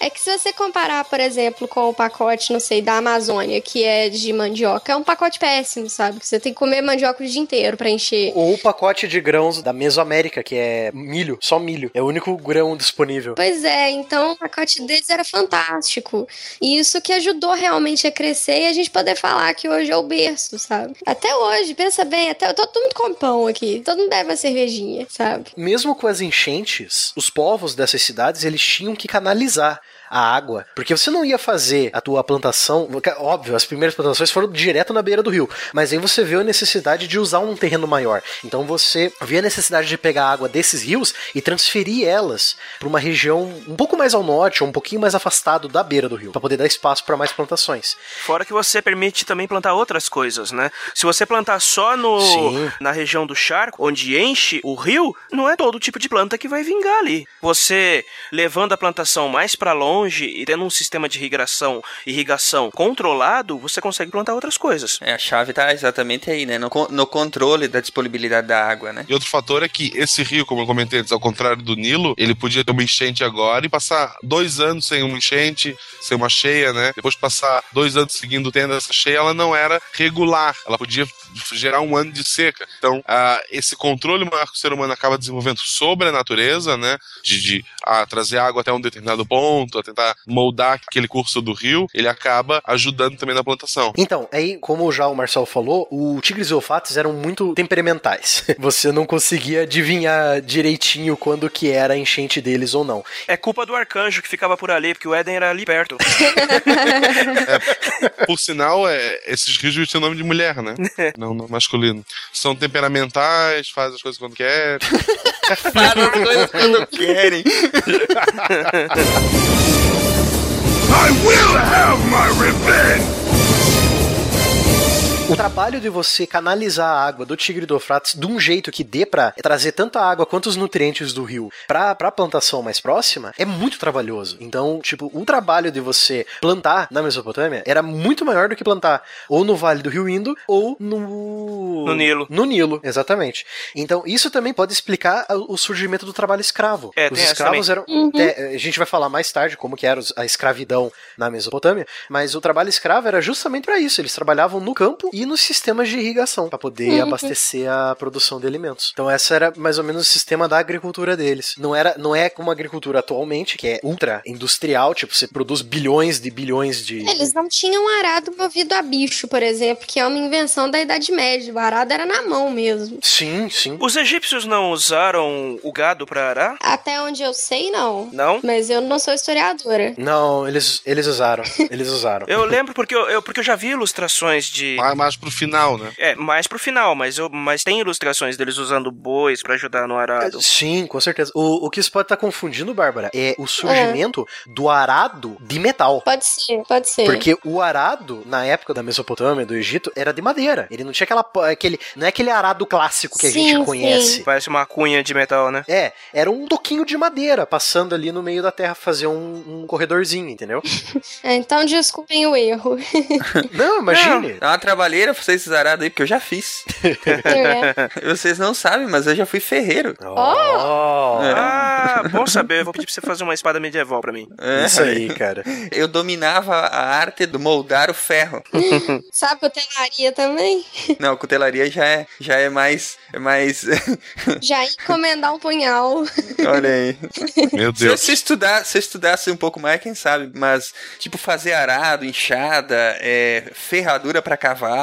é que se você comparar, por exemplo, com o pacote, não sei, da Amazônia, que é de mandioca, é um pacote péssimo, sabe? Que você tem que comer mandioca o dia inteiro pra encher. Ou o pacote de grãos da Mesoamérica, que é milho, só milho. É o único grão disponível. Pois é, então o pacote deles era fantástico. E isso que ajudou realmente a crescer e a gente poder falar que hoje é o berço, sabe? Até hoje, pensa bem, até todo mundo come pão aqui, todo mundo bebe uma cervejinha, sabe? Mesmo com as enchentes, os povos dessas cidades eles tinham que canalizar a água, porque você não ia fazer a tua plantação, óbvio, as primeiras plantações foram direto na beira do rio, mas aí você vê a necessidade de usar um terreno maior. Então você vê a necessidade de pegar a água desses rios e transferir elas para uma região um pouco mais ao norte, ou um pouquinho mais afastado da beira do rio, para poder dar espaço para mais plantações. Fora que você permite também plantar outras coisas, né? Se você plantar só no Sim. na região do charco, onde enche o rio, não é todo tipo de planta que vai vingar ali. Você levando a plantação mais pra longe e tendo um sistema de irrigação, irrigação controlado, você consegue plantar outras coisas. É, a chave tá exatamente aí, né? No, no controle da disponibilidade da água, né? E outro fator é que esse rio, como eu comentei antes, ao contrário do Nilo, ele podia ter uma enchente agora e passar dois anos sem uma enchente, sem uma cheia, né? Depois de passar dois anos seguindo tendo essa cheia, ela não era regular. Ela podia gerar um ano de seca. Então, ah, esse controle maior que o ser humano acaba desenvolvendo sobre a natureza, né? De, de trazer água até um determinado ponto, a tentar moldar aquele curso do rio, ele acaba ajudando também na plantação. Então, aí, como já o Marcel falou, o Tigres e Olfatos eram muito temperamentais. (laughs) Você não conseguia adivinhar direitinho quando que era a enchente deles ou não. É culpa do arcanjo que ficava por ali, porque o Éden era ali perto. (laughs) Por sinal, é, esses rios têm nome de mulher, né? (laughs) Não, não masculino. São temperamentais, fazem as coisas quando querem. (laughs) Para as coisas quando querem. I will have my revenge! O trabalho de você canalizar a água do Tigre do Eufrates de um jeito que dê pra trazer tanto a água quanto os nutrientes do rio pra, pra plantação mais próxima é muito trabalhoso. Então, tipo, o trabalho de você plantar na Mesopotâmia era muito maior do que plantar ou no Vale do Rio Indo ou no. No Nilo. No Nilo, exatamente. Então, isso também pode explicar a- o surgimento do trabalho escravo. É, Os escravos eram. é, a gente vai falar mais tarde como que era a escravidão na Mesopotâmia, mas o trabalho escravo era justamente para isso. Eles trabalhavam no campo e nos sistemas de irrigação para poder Uhum. abastecer a produção de alimentos. Então essa era mais ou menos o sistema da agricultura deles. Não era, não é como a agricultura atualmente, que é ultra industrial, tipo você produz bilhões de bilhões de Eles não tinham arado movido a bicho, por exemplo, que é uma invenção da Idade Média. O arado era na mão mesmo. Sim, sim. Os egípcios não usaram o gado pra arar? Até onde eu sei, não. Não? Mas eu não sou historiadora. Não, eles, eles usaram. Eles usaram. Eu lembro porque eu, eu- porque eu já vi ilustrações de. Mais, mais pro final, né? É, mais pro final, mas, eu, mas tem ilustrações deles usando bois pra ajudar no arado. Sim, com certeza. O, o que isso pode estar confundindo, Bárbara, é o surgimento do arado de metal. Pode ser, pode ser. Porque o arado, na época da Mesopotâmia, do Egito, era de madeira. Ele não tinha aquela. aquele. Não é aquele arado clássico que a Sim, gente conhece. sim. Parece uma cunha de metal, né? É, era um toquinho de madeira passando ali no meio da terra fazer um, um corredorzinho, entendeu? (laughs) É, então desculpem o erro. (laughs) Não, imagine. Dá uma trabalheira pra vocês arados aí, porque eu já fiz. É. (laughs) Vocês não sabem, mas eu já fui ferreiro. Oh, Ah, bom saber. Eu vou pedir pra você fazer uma espada medieval pra mim. É, Isso aí, cara. (laughs) Eu dominava a arte do moldar o ferro. (laughs) Sabe cutelaria também? Não, cutelaria já é, já é mais. É mais. Já encomendar um punhal. Olha aí. Meu Se eu Deus. se estudar, se eu estudasse um pouco mais, quem sabe? Mas, tipo, fazer arado, enxada, é, ferradura pra cavalo,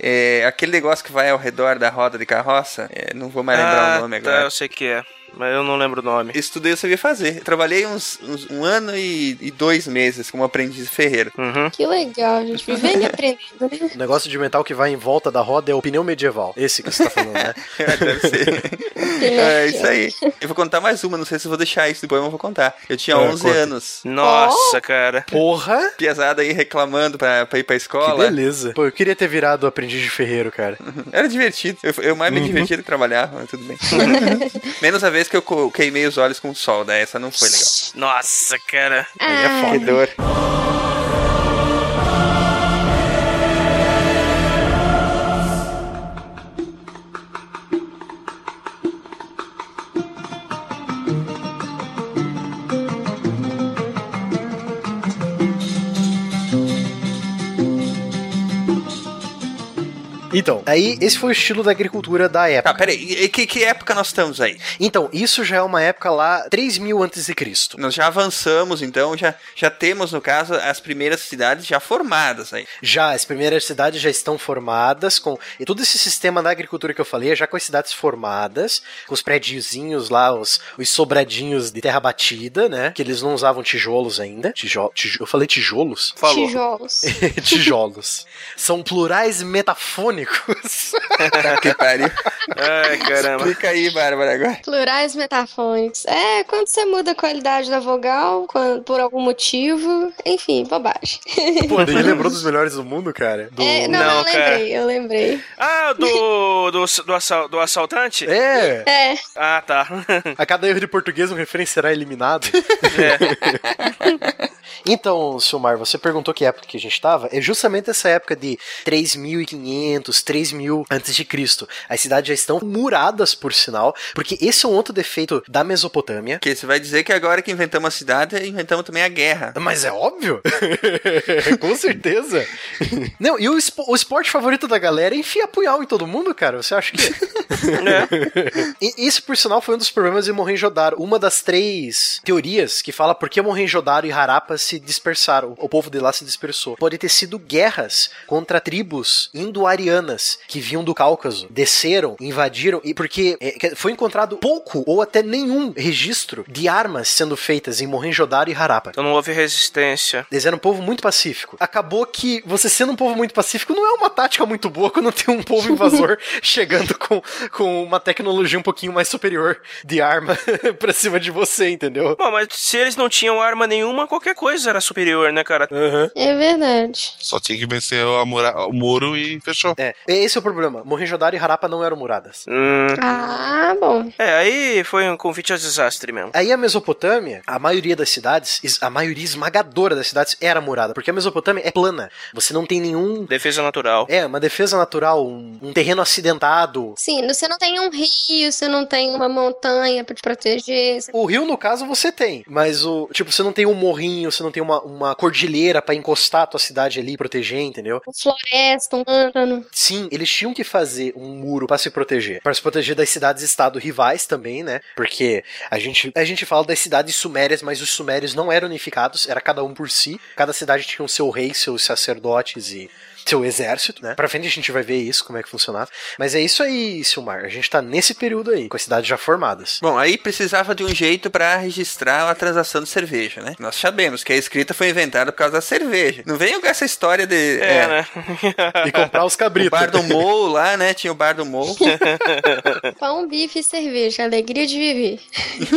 é, aquele negócio que vai ao redor da roda de carroça, é, não vou mais lembrar ah, o nome tá, agora. eu sei que é. Mas eu não lembro o nome. Estudei, eu sabia fazer. Trabalhei uns, uns- um ano e, e dois meses como aprendiz ferreiro. Uhum. Que legal, gente. Vivendo e aprendendo. né? O negócio de metal que vai em volta da roda é o pneu medieval. Esse que você tá falando, né? (laughs) É, deve ser. é isso aí. Eu vou contar mais uma, não sei se eu vou deixar isso depois, mas eu vou contar. Eu tinha É, 11 conta. anos. Nossa, cara. Porra! Piazada aí reclamando pra, pra ir pra Que escola. beleza. Pô, eu queria ter virado aprendiz de ferreiro, cara. Era divertido. Eu, eu mais me Uhum. divertia do que trabalhar, mas tudo bem. (laughs) Menos a vez que eu queimei os olhos com o sol, daí essa não foi legal. Nossa, cara. Ah, Que dor. Então, aí esse foi o estilo da agricultura da época. Tá, peraí. E que, que época nós estamos aí? Então, isso já é uma época lá 3000 antes de Cristo. Nós já avançamos, então, já, já temos, no caso, as primeiras cidades já formadas aí. Já, as primeiras cidades já estão formadas com e todo esse sistema da agricultura que eu falei, é já com as cidades formadas, com os prédiozinhos lá, os, os sobradinhos de terra batida, né? Que eles não usavam tijolos ainda. Tijo, tijo- eu falei tijolos? Falou. Tijolos. (laughs) tijolos. São plurais metafônicos. Tá, (laughs) que pariu. Ai, caramba. Explica aí, Bárbara, agora. Plurais metafônicos. É, quando você muda a qualidade da vogal, quando- por algum motivo. Enfim, bobagem. Pô, (laughs) daí lembrou dos melhores do mundo, cara? Do... É, não, Não, eu lembrei, eu lembrei. Ah, do, do, do, assal- do assaltante? É, É, Ah, tá. a cada erro de português um referente será eliminado. (laughs) Então, Silmar, você perguntou que época que a gente tava. É justamente essa época de 3.500, 3.000 antes de Cristo. As cidades já estão muradas, por sinal, porque esse é um outro defeito da Mesopotâmia. Porque você vai dizer que agora que inventamos a cidade, inventamos também a guerra. Mas é óbvio. (laughs) Com certeza. Não, e o, espo- o esporte favorito da galera é enfiar punhal em todo mundo, cara. Você acha que. É. (laughs) E Isso, por sinal, foi um dos problemas de Mohenjo-Daro. Uma das três teorias que fala por que Mohenjo-Daro e Harappa se dispersaram, o povo de lá se dispersou. Pode ter sido guerras contra tribos indo-arianas que vinham do Cáucaso, desceram, invadiram, e porque é, foi encontrado pouco ou até nenhum registro de armas sendo feitas em Mohenjo-Daro e Harappa. Então não houve resistência. Eles eram um povo muito pacífico. Acabou que você sendo um povo muito pacífico não é uma tática muito boa quando tem um povo (laughs) invasor chegando com, com uma tecnologia um pouquinho mais superior de arma (laughs) pra cima de você, entendeu? Bom, mas se eles não tinham arma nenhuma, qualquer coisa era superior, né, cara? É verdade. Só tinha que vencer a mura- o muro e fechou. É, esse é o problema. Mohenjo-Daro e Harappa não eram muradas. Hum. Ah, bom. É, aí foi um convite ao desastre mesmo. Aí a Mesopotâmia, a maioria das cidades, es- a maioria esmagadora das cidades era murada, porque a Mesopotâmia é plana. Você não tem nenhum. Defesa natural. É, uma defesa natural, um, um terreno acidentado. Sim, você não tem um rio, você não tem uma montanha pra te proteger. você- O rio, no caso, você tem, mas o. Tipo, você não tem um morrinho, você não tem uma, uma cordilheira pra encostar a tua cidade ali e proteger, entendeu? Uma floresta, um pântano. Sim, eles tinham que fazer um muro pra se proteger. Pra se proteger das cidades-estado rivais também, né? Porque a gente, a gente fala das cidades sumérias, mas os sumérios não eram unificados, era cada um por si. Cada cidade tinha o seu rei, seus sacerdotes e seu exército, né? Pra frente a gente vai ver isso, como é que funcionava. Mas é isso aí, Silmar. A gente tá nesse período aí, com as cidades já formadas. Bom, aí precisava de um jeito pra registrar a transação de cerveja, né? Nós sabemos que a escrita foi inventada por causa da cerveja. Não venham com essa história de. É, né? E comprar os O cabritos. bar do Mou lá, né? Tinha o bar do Mou. (laughs) Pão, bife e cerveja. Alegria de viver.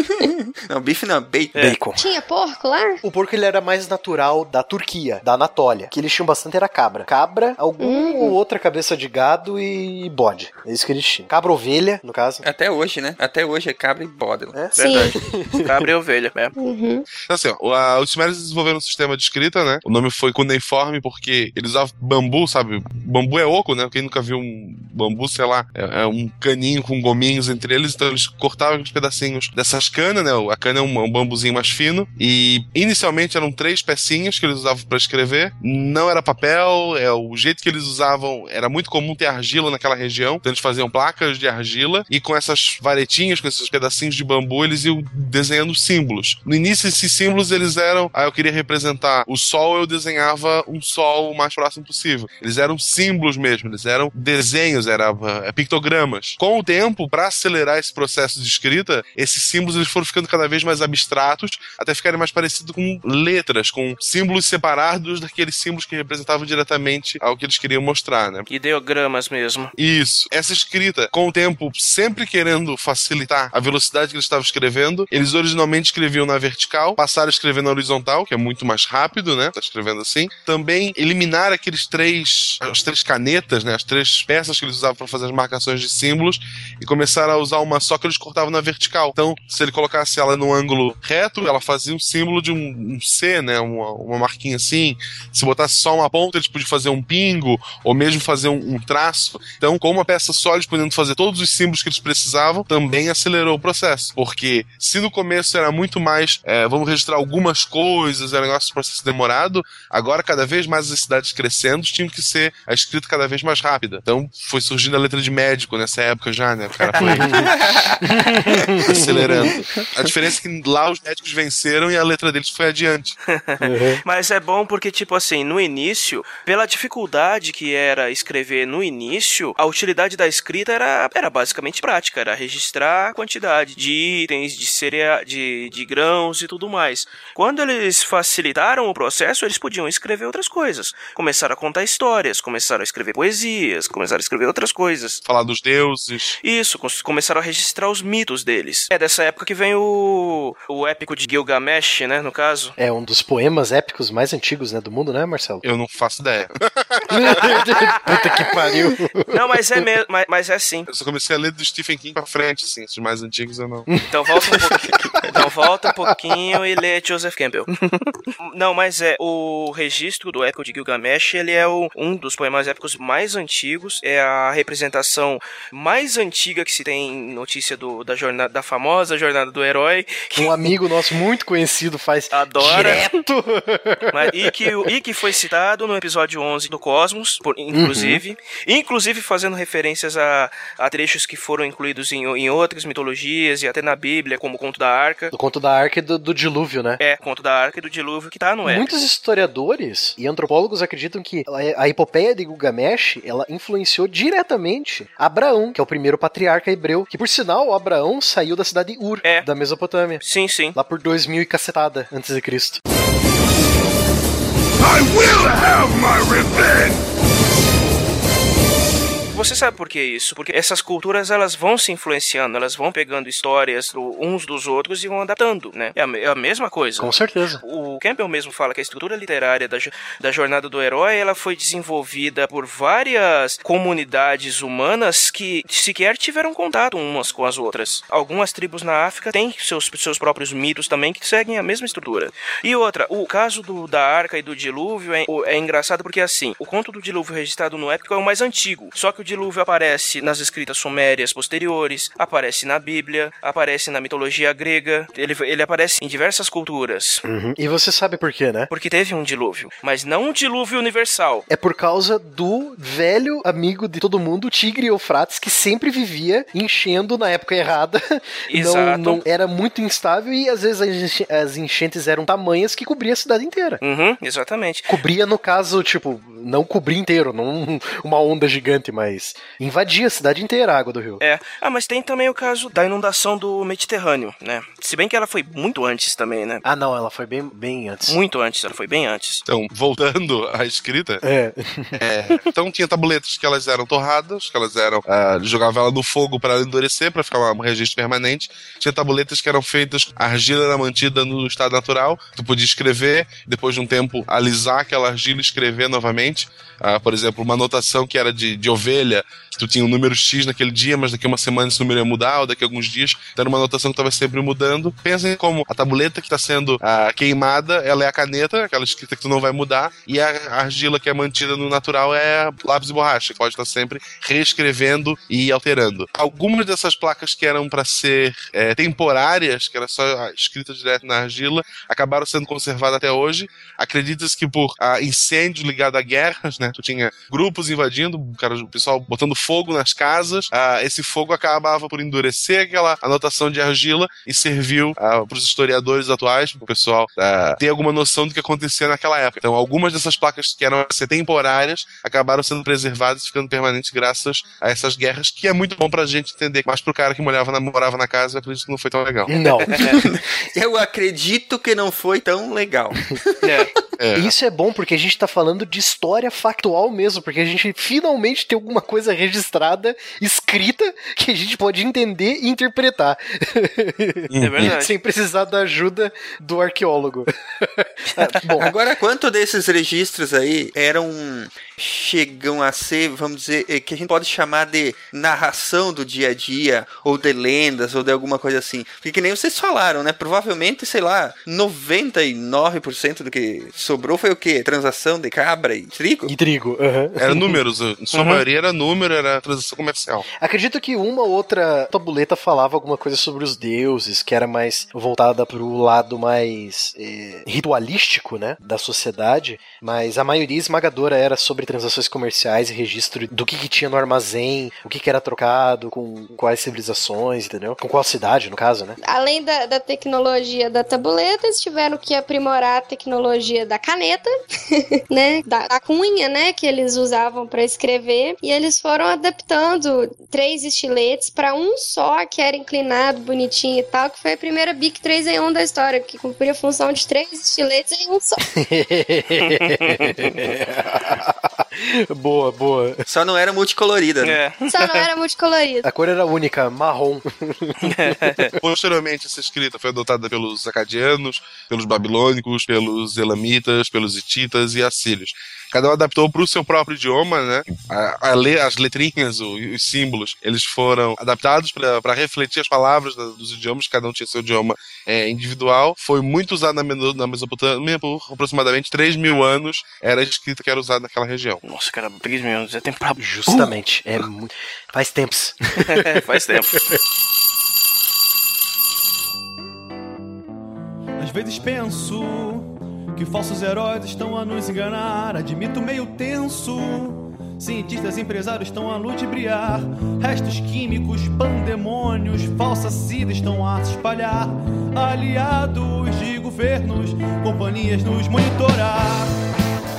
(laughs) Não, bife não, bacon. Bacon. Tinha porco lá? O porco ele era mais natural da Turquia, da Anatólia. Que eles tinham bastante era cabra. Cabra, alguma ou outra cabeça de gado e bode. É isso que eles tinham. Cabra ovelha, no caso. Até hoje, né? Até hoje é cabra e bode. É? Sim. (laughs) Cabra e ovelha, é. Uhum. Então, assim, ó, a- os sumérios desenvolveram um sistema de escrita, né? O nome foi cuneiforme porque eles usavam bambu, sabe? Bambu é oco, né? Quem nunca viu um bambu, sei lá, é, é um caninho com gominhos entre eles, então eles cortavam os pedacinhos dessas canas, né? A cana é um, um bambuzinho mais fino e inicialmente eram três pecinhas que eles usavam para escrever. Não era papel, é o jeito que eles usavam era muito comum ter argila naquela região, então eles faziam placas de argila e com essas varetinhas, com esses pedacinhos de bambu, eles iam desenhando símbolos. No início, esses símbolos eles eram, ah, eu queria representar o sol, eu desenhava um sol o mais próximo possível. Eles eram símbolos mesmo, eles eram desenhos, eram ah, pictogramas. Com o tempo, para acelerar esse processo de escrita, esses símbolos eles foram ficando cada vez mais abstratos, até ficarem mais parecidos com letras, com símbolos separados daqueles símbolos que representavam diretamente ao que eles queriam mostrar, né? Ideogramas mesmo. Isso. Essa escrita, com o tempo, sempre querendo facilitar a velocidade que eles estavam escrevendo, eles originalmente escreviam na vertical, passaram a escrever na horizontal, que é muito mais rápido, né? Tá escrevendo assim. Também eliminar aqueles três, as três canetas, né? As três peças que eles usavam para fazer as marcações de símbolos e começaram a usar uma só que eles cortavam na vertical. Então, se ele colocasse ela num ângulo reto, ela fazia um símbolo de um, um C, né? Uma, uma marquinha assim. Se botasse só uma ponta, eles podiam fazer um pingo ou mesmo fazer um, um traço. Então, com uma peça só, eles podendo fazer todos os símbolos que eles precisavam, também acelerou o processo. Porque se no começo era muito mais, é, vamos registrar algumas coisas, era um negócio de processo demorado, agora cada vez mais as cidades crescendo, tinham que ser a escrita cada vez mais rápida. Então, foi surgindo a letra de médico nessa época já, né? O cara foi (laughs) acelerando. A diferença é que lá os médicos venceram e a letra deles foi adiante. (laughs) Mas é bom porque, tipo assim, no início, pela dificuldade que era escrever no início, a utilidade da escrita era, era basicamente prática, era registrar a quantidade de itens, de, cereal, de, de grãos e tudo mais. Quando eles facilitaram o processo, eles podiam escrever outras coisas. Começaram a contar histórias, começaram a escrever poesias, começaram a escrever outras coisas. Falar dos deuses. Isso, começaram a registrar os mitos deles. É dessa época que vem o, o épico de Gilgamesh, né, no caso. É um dos poemas épicos mais antigos, né, do mundo, né, Marcelo? Eu não faço ideia. (laughs) (laughs) Puta que pariu. Não, mas é mesmo, mas, mas é sim. Eu só comecei a ler do Stephen King pra frente, assim. Esses mais antigos eu não. Então volta um pouquinho. Então volta um pouquinho e lê Joseph Campbell. Não, mas é o registro do épico de Gilgamesh, ele é o- um dos poemas épicos mais antigos, é a representação mais antiga que se tem notícia do, da jornada da famosa jornada do herói. Um amigo nosso muito conhecido faz Adora. direto. Mas, e, que, e que foi citado no episódio 11 do Cosmos, por- inclusive. Inclusive fazendo referências a, a trechos que foram incluídos em, em outras mitologias e até na Bíblia, como o Conto da Arca. Do conto da Arca e do, do dilúvio, né? É, Conto da Arca e do Dilúvio, que tá no épico. Muitos historiadores e antropólogos acreditam que a, a epopeia de Gilgamesh ela influenciou diretamente Abraão, que é o primeiro patriarca hebreu, que por sinal Abraão saiu da cidade de Ur, É. da Mesopotâmia, Sim, sim. lá por 2000 e cacetada antes de Cristo. I will have my revenge! Você sabe por que isso? Porque essas culturas elas vão se influenciando, elas vão pegando histórias do, uns dos outros e vão adaptando, né? É a, é a mesma coisa. Com certeza. O Campbell mesmo fala que a estrutura literária da, da jornada do herói ela foi desenvolvida por várias comunidades humanas que sequer tiveram contato umas com as outras. Algumas tribos na África têm seus, seus próprios mitos também que seguem a mesma estrutura. E outra, o caso do, da Arca e do Dilúvio é, é engraçado porque assim, o conto do Dilúvio registrado no épico é o mais antigo. Só que o Dilúvio aparece nas escritas sumérias posteriores, aparece na Bíblia, aparece na mitologia grega, ele, ele aparece em diversas culturas. Uhum. E você sabe por quê, né? Porque teve um dilúvio, mas não um dilúvio universal. É por causa do velho amigo de todo mundo, Tigre Eufrates, que sempre vivia enchendo na época errada. (laughs) Exato. Não, não era muito instável e às vezes as enche- as enchentes eram tamanhas que cobria a cidade inteira. Uhum, exatamente. Cobria, no caso, tipo, não cobria inteiro, não (laughs) uma onda gigante, mas invadia a cidade inteira a água do rio. É. Ah, mas tem também o caso da inundação do Mediterrâneo, né? Se bem que ela foi muito antes também, né? Ah, não, ela foi bem, bem antes. Muito antes, ela foi bem antes. Então, voltando à escrita, É. (laughs) é, então tinha tabuletas que elas eram torradas, que elas eram. ah, jogava ela no fogo para ela endurecer, para ficar um registro permanente. Tinha tabuletas que eram feitas, a argila era mantida no estado natural, tu podia escrever, depois de um tempo alisar aquela argila e escrever novamente. Ah, por exemplo, uma anotação que era de, de ovelha, que tu tinha um número X naquele dia, mas daqui a uma semana esse número ia mudar, ou daqui a alguns dias. Então era uma anotação que estava sempre mudando. Pensem como a tabuleta que está sendo ah, queimada, ela é a caneta, aquela escrita que tu não vai mudar, e a argila que é mantida no natural é lápis e borracha, que pode estar sempre reescrevendo e alterando. Algumas dessas placas que eram para ser eh, temporárias, que era só escrita direto na argila, acabaram sendo conservadas até hoje. Acredita-se que por ah, incêndios ligados a guerras, né? Tu tinha grupos invadindo, o pessoal botando fogo nas casas. ah, esse fogo acabava por endurecer aquela anotação de argila e serviu para os historiadores atuais, para o pessoal ah, ter alguma noção do que acontecia naquela época. Então, algumas dessas placas que eram ser temporárias acabaram sendo preservadas e ficando permanentes graças a essas guerras, que é muito bom pra gente entender. Mas pro cara que morava na, morava na casa, eu acredito que não foi tão legal. Não. (laughs) Eu acredito que não foi tão legal. É. E Isso é bom porque a gente tá falando de história factual mesmo, porque a gente finalmente tem alguma coisa registrada, escrita, que a gente pode entender e interpretar. É verdade. Sem precisar da ajuda do arqueólogo. Ah, (laughs) bom, Agora, quanto desses registros aí eram. chegam a ser, vamos dizer, eh, que a gente pode chamar de narração do dia a dia, ou de lendas, ou de alguma coisa assim? Porque que nem vocês falaram, né? Provavelmente, sei lá, 99% do que sobrou foi o quê? Transação de cabra e trigo? e trigo. aham. Era números, em sua maioria era número, era transação comercial. Acredito que uma ou outra tabuleta falava alguma coisa sobre os deuses, que era mais voltada pro lado mais eh, ritualístico, né, da sociedade, mas a maioria esmagadora era sobre transações comerciais e registro do que, que tinha no armazém, o que, que era trocado, com quais civilizações, entendeu? Com qual cidade, no caso, né? Além da, da tecnologia da tabuleta, eles tiveram que aprimorar a tecnologia da caneta, (laughs) né? Da, da cunha, né? Que eles usavam para escrever. E eles foram adaptando três estiletes para um só, que era inclinado, bonitinho e tal, que foi a primeira Bic 3 em 1 da história, que cumpria a função de três estiletes em um só. (laughs) (laughs) boa, boa. Só não era multicolorida, né? É. Só não era multicolorido. A cor era única, marrom. (laughs) Posteriormente, essa escrita foi adotada pelos acadianos, pelos babilônicos, pelos elamitas, pelos hititas e assírios. Cada um adaptou para o seu próprio idioma, né? A, a le- as letrinhas, o- os símbolos, eles foram adaptados para refletir as palavras da- dos idiomas, cada um tinha seu idioma é, individual. Foi muito usado na, Mesopotâmia por aproximadamente 3 mil anos. Era a escrita que era usada naquela região. Nossa, cara, 3 mil anos, é tempo pra... Justamente. É muito... Faz tempos. (laughs) Faz tempo. Às vezes penso que falsos heróis estão a nos enganar. Admito meio tenso. Cientistas e empresários estão a ludibriar. Restos químicos, pandemônios, falsa sida estão a se espalhar. Aliados de governos, companhias nos monitorar.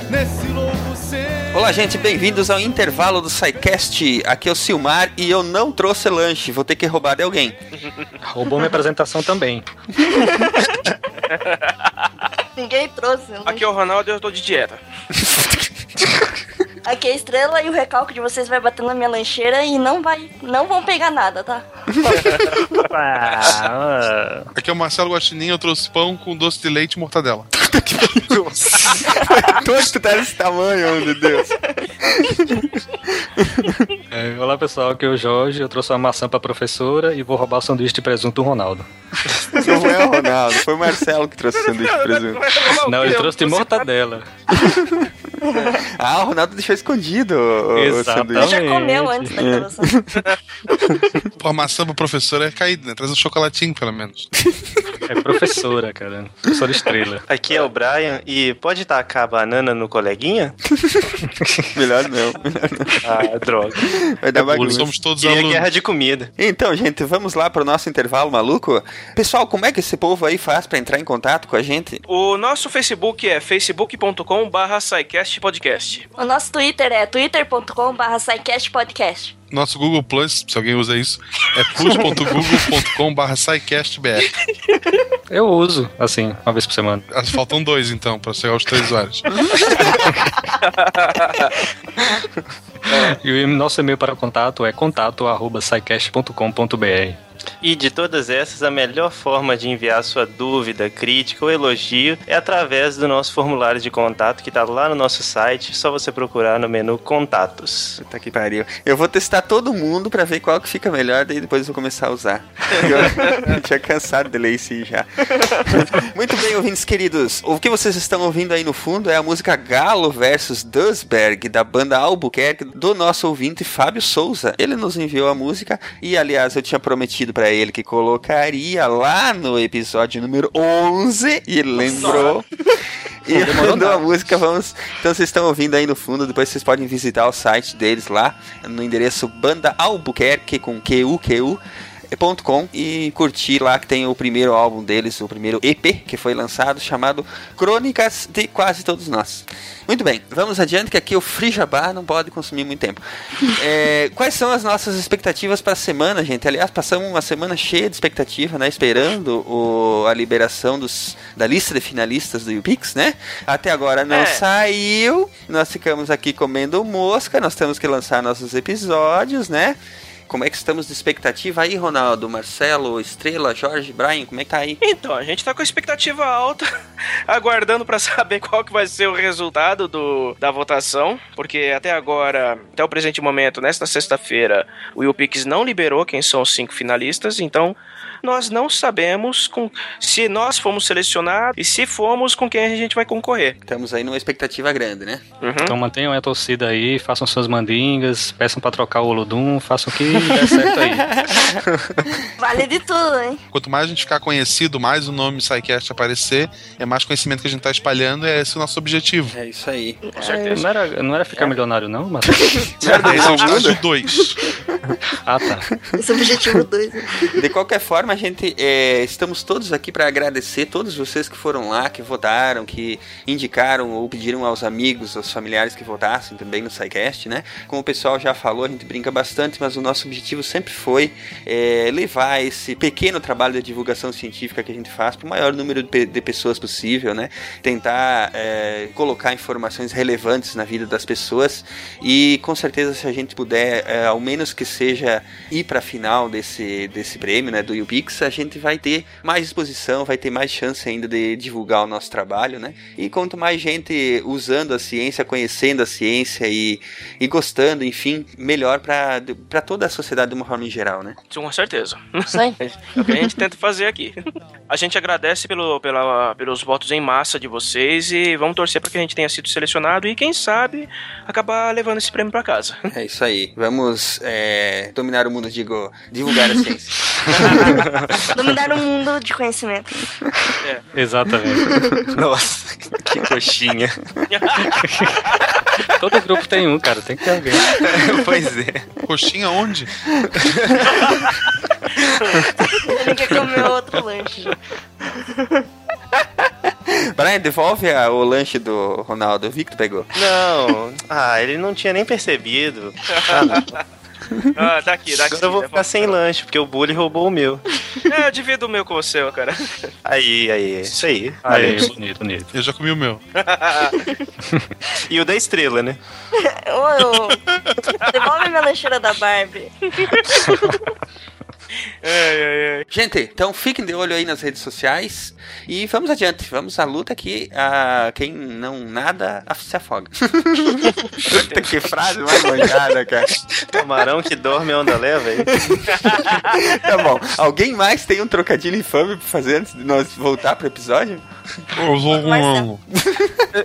Nesse louco ser. Olá, gente, bem-vindos ao intervalo do SciCast. Aqui é o Silmar e eu não trouxe lanche, vou ter que roubar de alguém. (laughs) Roubou minha apresentação também. (laughs) Ninguém trouxe. Aqui é o Ronaldo e eu tô de dieta. (laughs) Aqui é a estrela e o recalque de vocês vai bater na minha lancheira e não vai. Não vão pegar nada, tá? (laughs) Aqui é o Marcelo Guaxinim, eu trouxe pão com doce de leite e mortadela. Todos (laughs) tá desse tamanho, meu Deus. é, olá pessoal, aqui é o Jorge. Eu trouxe uma maçã pra professora e vou roubar o sanduíche de presunto do Ronaldo. Não é o Ronaldo, foi o Marcelo que trouxe o sanduíche de presunto. Não, ele trouxe de mortadela. (laughs) (laughs) Ah, o Ronaldo deixou escondido o, o sanduíche. Já comeu antes da gravação. Pô, a maçã pro professor é caída, né? Traz um chocolatinho, pelo menos. É professora, cara. Professora estrela. Aqui é o Brian e pode tacar a banana no coleguinha? (laughs) Melhor não. Ah, droga. Vai dar bagunça. Somos todos Queria alunos. guerra de comida. Então, gente, vamos lá pro nosso intervalo maluco. Pessoal, como é que esse povo aí faz pra entrar em contato com a gente? O nosso Facebook é facebook.com barra podcast. O nosso Twitter é twitter.com.br podcast. Nosso Google Plus, se alguém usa isso, é plus.google.com.br SciCastBR. Eu uso, assim, uma vez por semana. Ah, Faltam dois, então, pra chegar aos três usuários. (laughs) E o nosso e-mail para contato é contato.sicast.com.br. E de todas essas, a melhor forma de enviar sua dúvida, crítica ou elogio é através do nosso formulário de contato que está lá no nosso site. Só você procurar no menu Contatos. Puta que pariu. Eu vou testar todo mundo pra ver qual que fica melhor, daí depois eu vou começar a usar. (laughs) Eu (laughs) tinha cansado de ler isso já. (laughs) Muito bem, ouvintes queridos. O que vocês estão ouvindo aí no fundo é a música Galo versus Dusberg, da banda Albuquerque, do nosso ouvinte Fábio Souza. Ele nos enviou a música e, aliás, eu tinha prometido pra ele que colocaria lá no episódio número 11 e lembrou. (laughs) E mandou a música, vamos. Então vocês estão ouvindo aí no fundo, depois vocês podem visitar o site deles lá, no endereço Banda Albuquerque com QUQU. .com e curtir lá que tem o primeiro álbum deles, o primeiro EP que foi lançado, chamado Crônicas de Quase Todos Nós. Muito bem, vamos adiante que aqui o Free Jabá não pode consumir muito tempo. (laughs) É, quais são as nossas expectativas para a semana, gente? Aliás, passamos uma semana cheia de expectativa, né? Esperando o, a liberação dos, da lista de finalistas do YouPix, né? Até agora não É. saiu, nós ficamos aqui comendo mosca, nós temos que lançar nossos episódios, né? Como é que estamos de expectativa aí, Ronaldo, Marcelo, Estrela, Jorge, Brian? Como é que tá aí? Então, a gente tá com expectativa alta, (laughs) aguardando pra saber qual que vai ser o resultado do, da votação, porque até agora, até o presente momento, nesta sexta-feira, o YouPix não liberou quem são os cinco finalistas, então nós não sabemos com, se nós fomos selecionados e se fomos com quem a gente vai concorrer. Estamos aí numa expectativa grande, né? Então mantenham a torcida aí, façam suas mandingas, peçam pra trocar o Olodum, façam o que der certo aí. (laughs) Vale de tudo, hein? Quanto mais a gente ficar conhecido, mais o nome SciCast aparecer, é mais conhecimento que a gente tá espalhando, é esse o nosso objetivo. É isso aí. Com certeza. Não era, não era ficar milionário, não, mas. (laughs) Esse é o estágio 2. Ah, tá. Esse é o objetivo 2. De qualquer forma, a gente é, estamos todos aqui para agradecer todos vocês que foram lá, que votaram, que indicaram ou pediram aos amigos, aos familiares que votassem também no SciCast, né? Como o pessoal já falou, a gente brinca bastante, mas o nosso objetivo sempre foi é, levar esse pequeno trabalho de divulgação científica que a gente faz para o maior número de, pe- de pessoas possível, né? Tentar é, colocar informações relevantes na vida das pessoas e com certeza se a gente puder, é, ao menos que seja ir para a final desse, desse prêmio, né, do UBix, a gente vai ter mais exposição, vai ter mais chance ainda de divulgar o nosso trabalho, né? E quanto mais gente usando a ciência, conhecendo a ciência e, e gostando, enfim, melhor para toda a sociedade de uma forma em geral, né? Com certeza. Aí. (laughs) É o que a gente tenta fazer aqui. A gente agradece pelo, pela, pelos votos em massa de vocês e vamos torcer para que a gente tenha sido selecionado e, quem sabe, acabar levando esse prêmio para casa. É isso aí. Vamos é, dominar o mundo, digo, divulgar a ciência. (laughs) (laughs) Dominar o mundo de conhecimento. Exatamente. Nossa, que coxinha. (laughs) Todo grupo tem um, cara, tem que ter alguém. (laughs) pois é. Coxinha onde? Ele quer comer outro lanche. Brian, devolve a- o lanche do Ronaldo. Eu vi que tu pegou. Não, ah, ele não tinha nem percebido. Ah, daqui, daqui. Agora eu vou ficar sem lanche, porque o bully roubou o meu. (laughs) É, eu divido o meu com o seu, cara. (laughs) Aí, aí, isso aí. Aí, Valeu. bonito, bonito. Eu já comi o meu. (laughs) E o da estrela, né? Ô, ô, Devolve minha lancheira da Barbie. Gente, então fiquem de olho aí nas redes sociais e vamos adiante. Vamos à luta que a quem não nada af- se afoga. (laughs) Puta que frase mais manjada, cara. Camarão que dorme onda leva, hein? (laughs) Tá bom. Alguém mais tem um trocadilho infame pra fazer antes de nós voltar pro episódio? Eu vou com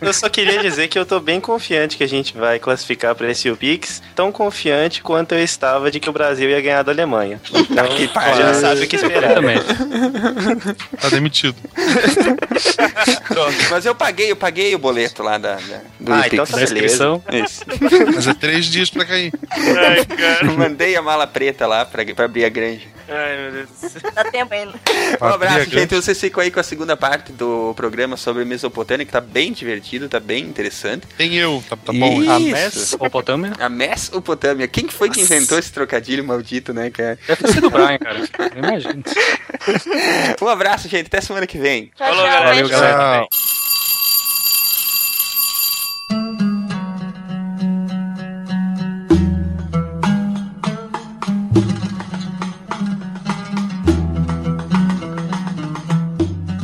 Eu só queria dizer que eu tô bem confiante que a gente vai classificar pra esse Pix, tão confiante quanto eu estava de que o Brasil ia ganhar da Alemanha. Então, que a gente já sabe o que esperar. Também. (laughs) Tá demitido. Mas eu paguei, eu paguei o boleto lá da, da do Ah, então tá Da inscrição. Isso. Mas é três dias pra cair. Ai, cara. Mandei a mala preta lá pra, pra abrir a granja. Ai, meu Deus do céu. Dá tempo ainda. Um abraço, gente. Vocês ficam aí com a segunda parte do programa sobre Mesopotâmia, que tá bem divertido, tá bem interessante. Tem eu, tá, tá bom. Isso. A Mesopotâmia? A Mesopotâmia. Quem que foi que inventou esse trocadilho maldito, né, cara? Deve ter sido o Cara. Imagina. Um abraço, gente. Até semana que vem. Tchau, Falou, tchau. galera. Valeu, galera. Tchau.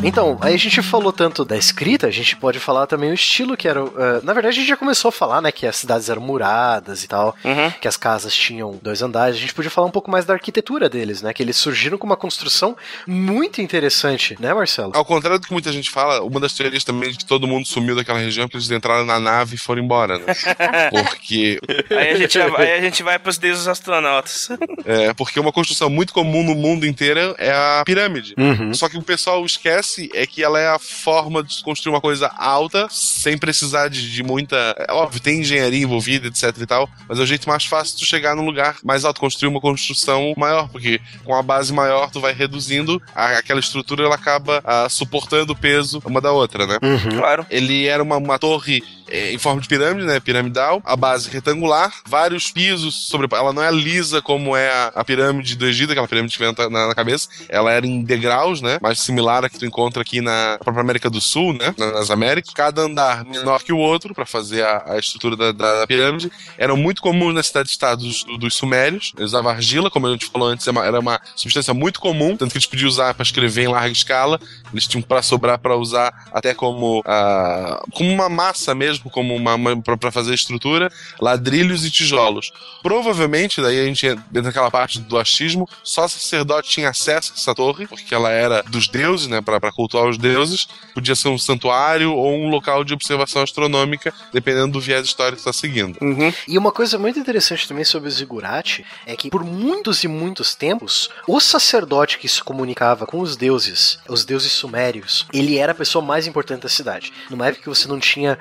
Então, aí a gente falou tanto da escrita, a gente pode falar também o estilo que era. eh, na verdade, a gente já começou a falar, né, que as cidades eram muradas e tal, Uhum. que as casas tinham dois andares. A gente podia falar um pouco mais da arquitetura deles, né, que eles surgiram com uma construção muito interessante, né, Marcelo? Ao contrário do que muita gente fala, uma das teorias também é de que todo mundo sumiu daquela região porque eles entraram na nave e foram embora, né? (laughs) Porque, Aí a gente, aí a gente vai pros deuses astronautas. é, porque uma construção muito comum no mundo inteiro é a pirâmide. Uhum. Só que o pessoal esquece é que ela é a forma de construir uma coisa alta sem precisar de, de muita. É óbvio, tem engenharia envolvida, etc e tal, mas é o jeito mais fácil de tu chegar num lugar mais alto, construir uma construção maior, porque com a base maior tu vai reduzindo, a- aquela estrutura ela acaba ah, suportando o peso uma da outra, né? Uhum. Claro. Ele era uma, uma torre eh, em forma de pirâmide, né? Piramidal, a base retangular, vários pisos sobre. Ela não é lisa como é a, a pirâmide do Egito, aquela pirâmide que vem na, na- na cabeça. Ela era em degraus, né? Mais similar a que tu encontra aqui na própria América do Sul, né? na- Nas Américas. Cada andar menor que o outro para fazer a, a estrutura da, da pirâmide. Eram muito comuns nas cidades-estados do- dos Sumérios. Eles usavam argila, como a gente falou antes, é era uma substância muito comum, tanto que eles podiam usar para escrever em larga escala. Eles tinham para sobrar para usar até como, ah, como uma massa mesmo, como uma, uma para fazer estrutura, ladrilhos e tijolos. Provavelmente, daí a gente entra naquela parte do achismo, só sacerdote tinha acesso a essa torre, porque ela era dos deuses, né, para cultuar os deuses. Podia ser um santuário ou um local de observação astronômica, dependendo do viés histórico que está seguindo. E uma coisa muito interessante também sobre o Zigurate é que por muitos e muitos tempos, o sacerdote que se comunicava com os deuses, os deuses sumérios, ele era a pessoa mais importante da cidade. Numa época que você não tinha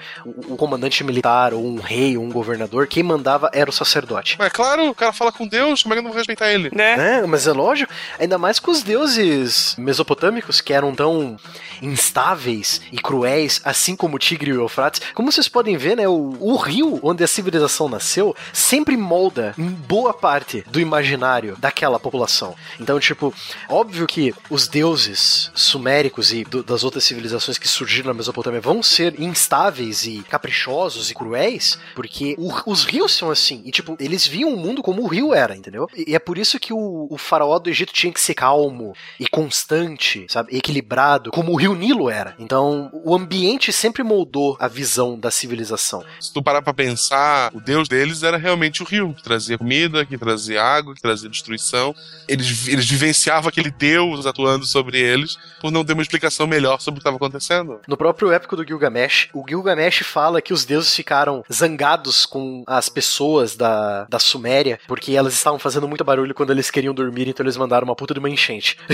o, o comandante militar, ou um rei, ou um governador, quem mandava era o sacerdote. Mas claro, o cara fala com Deus, como é que eu não vou respeitar ele? Né? É, mas é lógico, ainda mais com os deuses mesopotâmicos que eram tão instáveis e cruéis, assim como o Tigre e o Eufrates. Como vocês podem ver, né, o, o rio onde a civilização nasceu sempre molda em boa parte do imaginário daquela população. Então, tipo, óbvio que os deuses suméricos e do- das outras civilizações que surgiram na Mesopotâmia vão ser instáveis e caprichosos e cruéis, porque o- os rios são assim. E, tipo, eles viam o mundo como o rio era, entendeu? E, e é por isso que o, o faraó do Egito tinha que ser calmo e constante, sabe? Equilibrado, como o rio Nilo era. Então, o ambiente sempre moldou a visão da civilização. Se tu parar pra pensar, o deus deles era realmente o rio, que trazia comida, que trazia água, que trazia destruição. Eles, eles vivenciavam aquele deus atuando sobre eles por não ter uma explicação melhor sobre o que estava acontecendo. No próprio épico do Gilgamesh, o Gilgamesh fala que os deuses ficaram zangados com as pessoas da, da Suméria, porque elas estavam fazendo muito barulho quando eles queriam dormir, então eles mandaram uma puta de uma enchente. (laughs)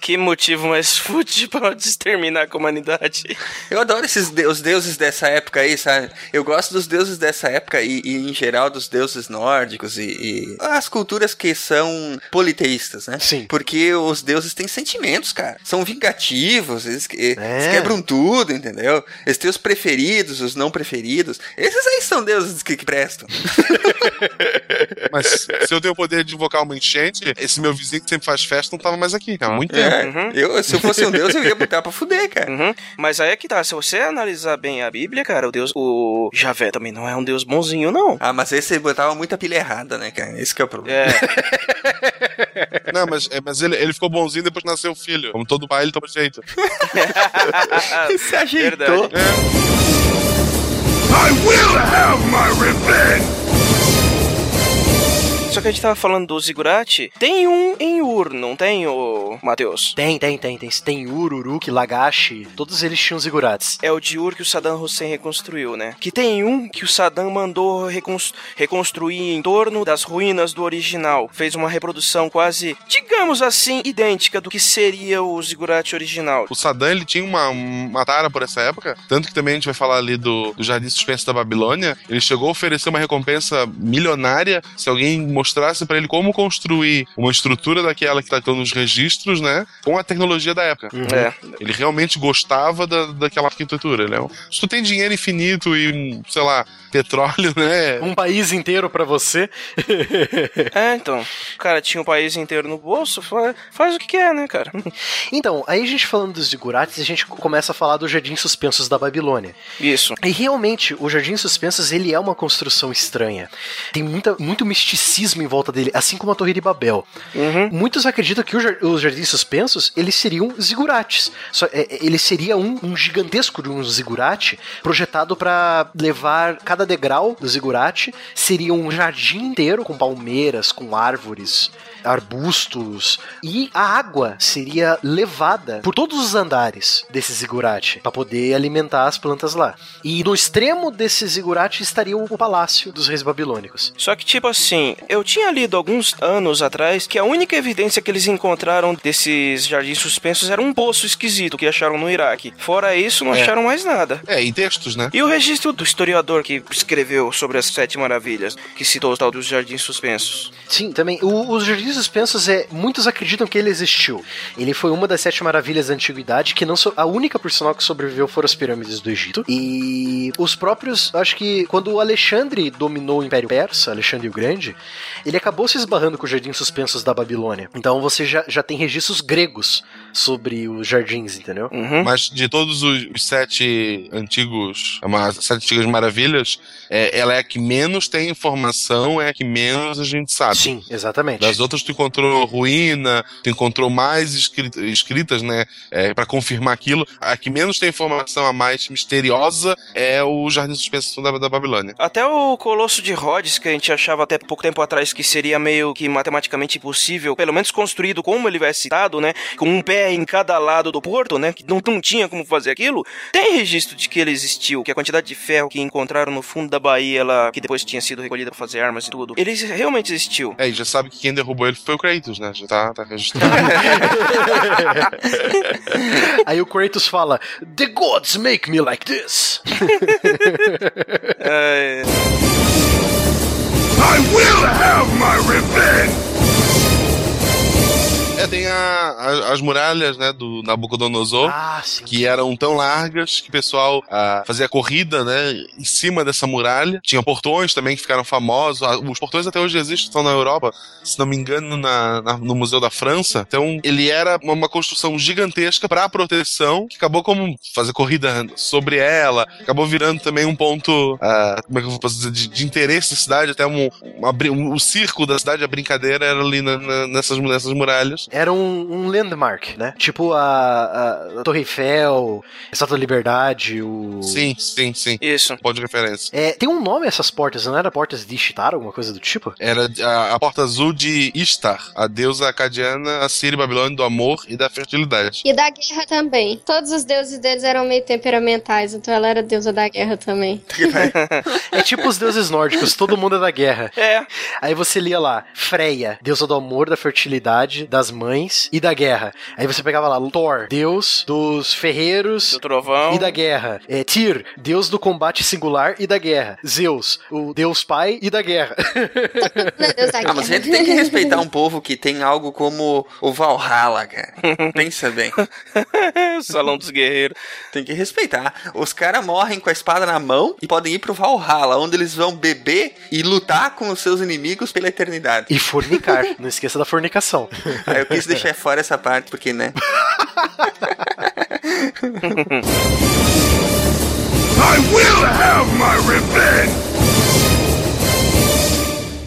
que motivo mais fútil pra exterminar a humanidade. Eu adoro esses de- os deuses dessa época aí, sabe? Eu gosto dos deuses dessa época e, e, em geral dos deuses nórdicos e, e as culturas que são politeístas, né? Sim. Porque os deuses têm sentimentos, cara. São vingativos, eles, que- eles É. quebram tudo, entendeu? Eles têm os preferidos, os não preferidos. Esses aí são deuses que, que prestam. (laughs) Mas se eu tenho o poder de invocar uma enchente, esse meu vizinho que sempre faz festa não tava mais aqui, há muito tempo. É, eu, se eu fosse um deus, eu ia botar pra fuder, cara. Uhum. Mas aí é que tá, se você analisar bem a Bíblia, cara, o Deus, o Javé também não é um Deus bonzinho, não. Ah, mas esse você botava muita pilha errada, né, cara? Esse que é o problema. É. (laughs) (laughs) Não, mas, é, mas ele, ele ficou bonzinho depois que nasceu o filho. Como todo pai, ele toma jeito. (laughs) Se ajeitou. Verdade. I will have my revenge! Só que a gente tava falando do Zigurate. Tem um em Ur, não tem, o Matheus? Tem, tem, tem, tem. Tem Ur, Uruk, Lagash, todos eles tinham zigurates. É o de Ur que o Saddam Hussein reconstruiu, né? Que tem um que o Saddam mandou recons- reconstruir em torno das ruínas do original. Fez uma reprodução quase, digamos assim, idêntica do que seria o Zigurate original. O Saddam, ele tinha uma, uma tara por essa época, tanto que também a gente vai falar ali do, do Jardim Suspenso da Babilônia. Ele chegou a oferecer uma recompensa milionária se alguém mostrasse pra ele como construir uma estrutura daquela que tá tendo nos registros, né? Com a tecnologia da época. É. Ele realmente gostava da, daquela arquitetura. É um, se tu tem dinheiro infinito e, sei lá, petróleo, né? Um país inteiro pra você. É, então. O cara tinha o país inteiro no bolso, fa- faz o que quer, né, cara? Então, aí a gente falando dos zigurates, a gente começa a falar dos Jardins Suspensos da Babilônia. Isso. E realmente, o Jardim Suspensos, ele é uma construção estranha. Tem muita, muito misticismo em volta dele, assim como a Torre de Babel. Uhum. Muitos acreditam que os Jardins Suspensos, eles seriam zigurates. Só, é, é, ele seria um, um gigantesco de um zigurate projetado para levar cada degrau do zigurate seria um jardim inteiro com palmeiras, com árvores, arbustos e a água seria levada por todos os andares desse zigurate para poder alimentar as plantas lá. E no extremo desse zigurate estaria o palácio dos reis babilônicos. Só que, tipo assim, eu tinha lido alguns anos atrás que a única evidência que eles encontraram desses jardins suspensos era um poço esquisito que acharam no Iraque. Fora isso, não É. acharam mais nada. É, em textos, né? E o registro do historiador que escreveu sobre as Sete Maravilhas, que citou o tal dos jardins suspensos? Sim, também. O, os Jardins Suspensos, é, muitos acreditam que ele existiu. Ele foi uma das sete maravilhas da antiguidade, que não so, a única por sinal que sobreviveu foram as pirâmides do Egito. E os próprios, acho que quando o Alexandre dominou o Império Persa, Alexandre o Grande, ele acabou se esbarrando com os Jardins Suspensos da Babilônia. Então você já, já tem registros gregos sobre os jardins, entendeu? Uhum. Mas de todos os, os sete antigos, as sete antigas maravilhas, é, ela é a que menos tem informação, é a que menos a gente sabe. Sim, exatamente. Das outras tu encontrou ruína, tu encontrou mais escrita- escritas, né, é, para confirmar aquilo. A que menos tem informação, a mais misteriosa, é o Jardim Suspenso da, da Babilônia. Até o Colosso de Rhodes, que a gente achava até pouco tempo atrás que seria meio que matematicamente impossível, pelo menos construído como ele vai citado, né? Com um pé em cada lado do porto, né? Que não, não tinha como fazer aquilo. Tem registro de que ele existiu, que a quantidade de ferro que encontraram no fundo da Bahia, ela, que depois tinha sido recolhida pra fazer armas e tudo, ele realmente existiu. É, e já sabe que quem derrubou ele foi o Kratos, né? Já tá, tá registrado. (laughs) Aí o Kratos fala: The gods make me like this. (laughs) É, I will have my revenge! Tem a- a- as muralhas, né, do Nabucodonosor, Ah, que eram tão largas que o pessoal ah, fazia corrida, né, em cima dessa muralha. Tinha portões também que ficaram famosos. Ah, Os portões até hoje existem, estão na Europa, se não me engano, na- na- no Museu da França. Então, ele era uma, uma construção gigantesca para proteção, que acabou como fazer corrida sobre ela, acabou virando também um ponto, ah, como é que eu posso dizer, de, de interesse da cidade, até um, uma um- o circo da cidade, a brincadeira era ali na- na- nessas, nessas muralhas. Era um, um landmark, né? Tipo a, a, a Torre Eiffel, a Estátua da Liberdade, o. Sim, sim, sim. Isso. Ponto de referência. É, tem um nome essas portas, não era portas de Ishtar, alguma coisa do tipo? Era a, a porta azul de Ishtar, a deusa acadiana, Assíria e Babilônia do amor e da fertilidade. E da guerra também. Todos os deuses deles eram meio temperamentais, então ela era deusa da guerra também. (laughs) É tipo os deuses nórdicos, todo mundo é da guerra. É. Aí você lia lá, Freya, deusa do amor, da fertilidade, das mães e da guerra. Aí você pegava lá Thor, deus dos ferreiros Do trovão. e da guerra. É, Tyr, deus do combate singular e da guerra. Zeus, o deus pai e da guerra. (laughs) Ah, mas a gente tem que respeitar um povo que tem algo como o Valhalla, cara. Pensa bem. o (laughs) Salão dos Guerreiros. Tem que respeitar. Os caras morrem com a espada na mão e podem ir pro Valhalla, onde eles vão beber e lutar com os seus inimigos pela eternidade. e fornicar. Não esqueça da fornicação. Aí eu quis deixar fora essa parte, porque, né? (laughs) I will have my revenge!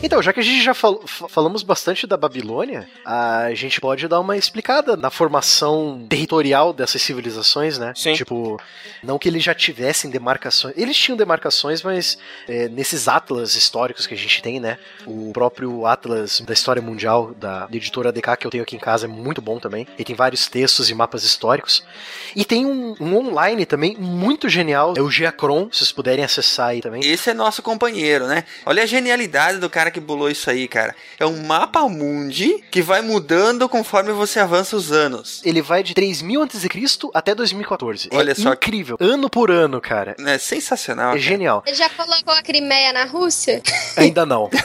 Então, já que a gente já fal- fa- falamos bastante da Babilônia, a gente pode dar uma explicada na formação territorial dessas civilizações, né? Sim. Tipo, não que eles já tivessem demarcações. Eles tinham demarcações, mas é, nesses atlas históricos que a gente tem, né? O próprio Atlas da História Mundial da editora DK que eu tenho aqui em casa é muito bom também. Ele tem vários textos e mapas históricos. E tem um, um online também muito genial, é o Geacron, se vocês puderem acessar aí também. Esse é nosso companheiro, né? Olha a genialidade do cara que bolou isso aí, cara. É um mapa mundi que vai mudando conforme você avança os anos. Ele vai de 3000 a.C. até 2014. Olha é só. incrível. Ano por ano, cara. É sensacional. É cara. genial. Ele já colocou a Crimeia na Rússia? (laughs) Ainda não. (laughs)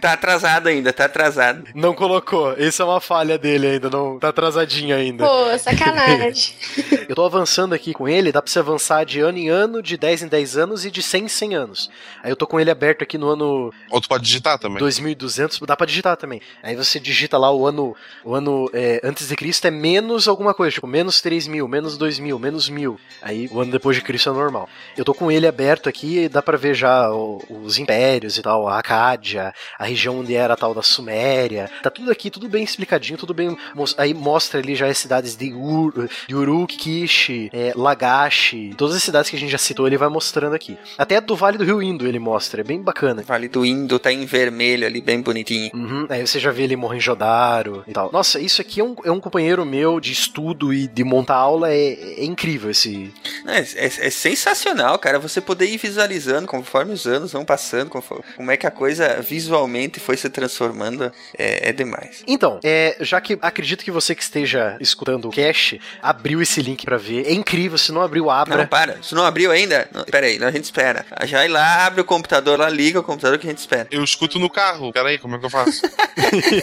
Tá atrasado ainda, tá atrasado. Não colocou. Isso é uma falha dele ainda. Não tá atrasadinho ainda. Pô, sacanagem. (laughs) Eu tô avançando aqui com ele. Dá pra você avançar de ano em ano, de 10 em 10 anos e de 100 em 100 anos. Aí eu tô com ele aberto aqui no ano Ou tu pode digitar também. 2200. Dá pra digitar também. Aí você digita lá o ano, o ano é, antes de Cristo é menos alguma coisa, tipo menos 3000, menos 2000, menos 1000. Aí o ano depois de Cristo é normal. Eu tô com ele aberto aqui e dá pra ver já o- os impérios e tal, a Acádia, a região onde era a tal da Suméria. Tá tudo aqui, tudo bem explicadinho, tudo bem. Aí mostra ali já as cidades de, Ur, de Uruk, Kish, é, Lagash, todas as cidades que a gente já citou, ele vai mostrando aqui. Até do Vale do Rio Indo ele mostra, é bem bacana. Vale do Indo tá em vermelho ali, bem bonitinho. Uhum, aí você já vê ele Mohenjo-Daro e tal. Nossa, isso aqui é um, é um companheiro meu de estudo e de montar aula, é, é incrível esse... É, é- é sensacional, cara, você poder ir visualizando conforme os anos vão passando, conforme- como é que a coisa visualmente foi se transformando, é, é demais. Então, é, já que acredito que você que esteja escutando o cast, abriu esse link pra ver. É incrível, se não abriu, abra. Não, para, se não abriu ainda, não, pera aí, a gente espera. Já vai lá, abre o computador lá, liga o computador que a gente espera. Eu escuto no carro. Peraí, como é que eu faço?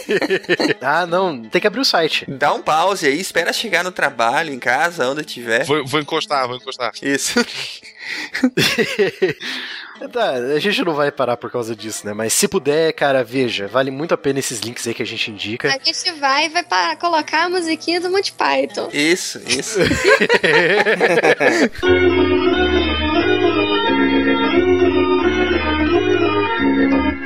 (laughs) ah, não, tem que abrir o site. Dá um pause aí, espera chegar no trabalho, em casa, onde tiver. vou, vou encostar, vou encostar. Isso. (laughs) Tá, a gente não vai parar por causa disso, né? Mas se puder, cara, veja, vale muito a pena esses links aí que a gente indica. A gente vai e vai para colocar a musiquinha do Monty Python. Isso, isso. (laughs)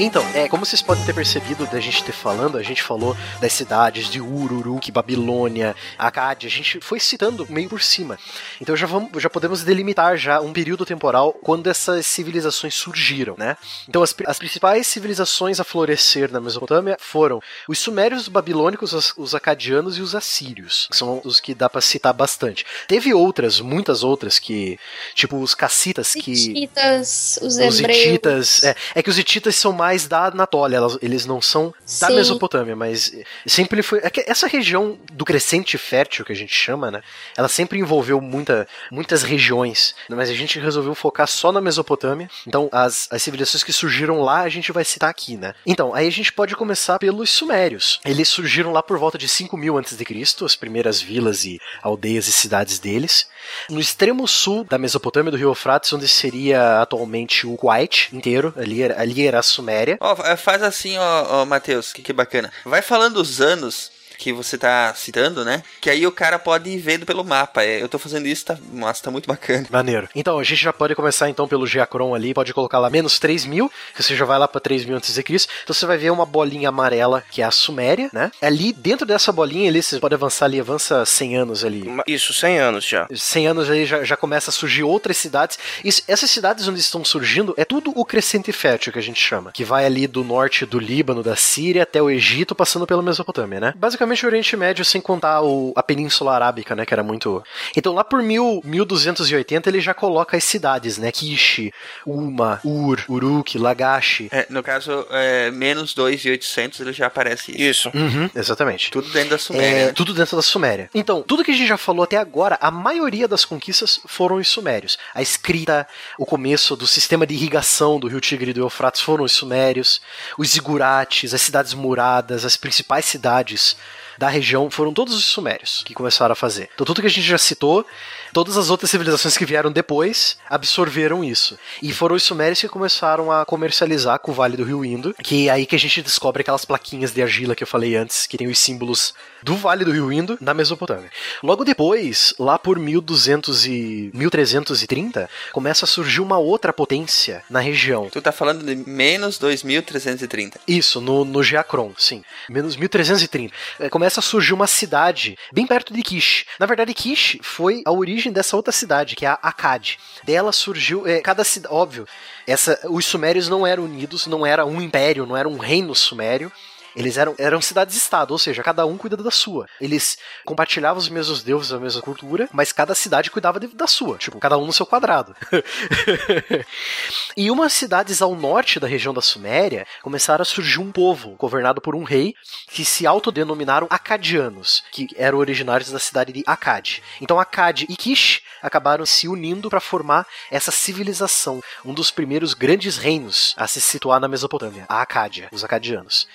Então, é, como vocês podem ter percebido da gente ter falando, a gente falou das cidades de Ururuk, Babilônia, Acádia, a gente foi citando meio por cima. Então já vamos, já podemos delimitar já um período temporal quando essas civilizações surgiram, né? Então as, as principais civilizações a florescer na Mesopotâmia foram os sumérios, os babilônicos, os, os acadianos e os assírios, que são os que dá pra citar bastante. Teve outras, muitas outras que, tipo os cacitas que Hititas, os os hebreus. hititas. É, é que os hititas são mais da Anatólia, eles não são da Sim. Mesopotâmia, mas sempre foi. É essa região do crescente fértil que a gente chama, né? Ela sempre envolveu muita, muitas regiões, mas a gente resolveu focar só na Mesopotâmia. Então, as, as civilizações que surgiram lá, a gente vai citar aqui, né? Então, aí a gente pode começar pelos Sumérios. Eles surgiram lá por volta de 5000 a.C., as primeiras vilas e aldeias e cidades deles. No extremo sul da Mesopotâmia, do rio Eufrates, onde seria atualmente o Kuwait inteiro, ali ali era a Suméria. Ó, fa- faz assim, ó, ó Matheus, que, que bacana. Vai falando os anos que você tá citando, né? Que aí o cara pode ir vendo pelo mapa. É, eu tô fazendo isso, tá, nossa, tá muito bacana. Maneiro. Então, a gente já pode começar então pelo Geacron ali, pode colocar lá menos 3 mil, que você já vai lá pra 3 mil antes de Cristo. Então você vai ver uma bolinha amarela, que é a Suméria, né? Ali, dentro dessa bolinha ali, você pode avançar ali, avança 100 anos ali. Isso, 100 anos já. 100 anos aí já, já começa a surgir outras cidades. Isso, essas cidades onde estão surgindo é tudo o crescente fértil que a gente chama, que vai ali do norte do Líbano, da Síria até o Egito, passando pela Mesopotâmia, né? Basicamente o Oriente Médio sem contar o, a Península Arábica, né, que era muito. Então lá por mil, 1280 ele já coloca as cidades, né? Kish, Uma, Ur, Uruk, Lagash. É, no caso, é, menos 2,800 ele já aparece isso. Isso. Uhum, exatamente. Tudo dentro da Suméria. É, né? tudo dentro da Suméria. Então, tudo que a gente já falou até agora, a maioria das conquistas foram os sumérios. A escrita, o começo do sistema de irrigação do rio Tigre e do Eufrates foram os sumérios. Os zigurates, as cidades muradas, as principais cidades da região foram todos os sumérios que começaram a fazer. Então tudo que a gente já citou, todas as outras civilizações que vieram depois absorveram isso. E foram os sumérios que começaram a comercializar com o Vale do Rio Indo, que é aí que a gente descobre aquelas plaquinhas de argila que eu falei antes, que tem os símbolos do Vale do Rio Indo na Mesopotâmia. Logo depois, lá por 1200 e 1330, começa a surgir uma outra potência na região. Tu tá falando de menos 2330. Isso, no, no Geacron, sim. Menos 1330. É, Começa a surgir uma cidade bem perto de Kish. Na verdade, Kish foi a origem dessa outra cidade, que é a Akkad. Dela surgiu. É, cada cidade. Óbvio, essa, os sumérios não eram unidos, não era um império, não era um reino sumério. Eles eram, eram cidades-estado, ou seja, cada um cuida da sua. Eles compartilhavam os mesmos deuses, a mesma cultura, mas cada cidade cuidava de- da sua. Tipo, cada um no seu quadrado. (laughs) e umas cidades ao norte da região da Suméria começaram a surgir um povo governado por um rei que se autodenominaram Acadianos, que eram originários da cidade de Akkad. Então Akkad e Kish acabaram se unindo para formar essa civilização, um dos primeiros grandes reinos a se situar na Mesopotâmia, a Acádia, os acadianos.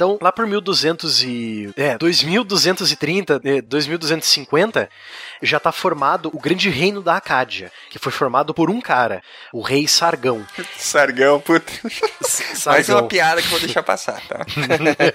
Então, lá por 1200 e é, 2230, é, 2250, já está formado o grande reino da Acádia, que foi formado por um cara, o rei Sargão. Sargão, puta. Mais Sargão. uma piada que eu vou deixar passar, tá?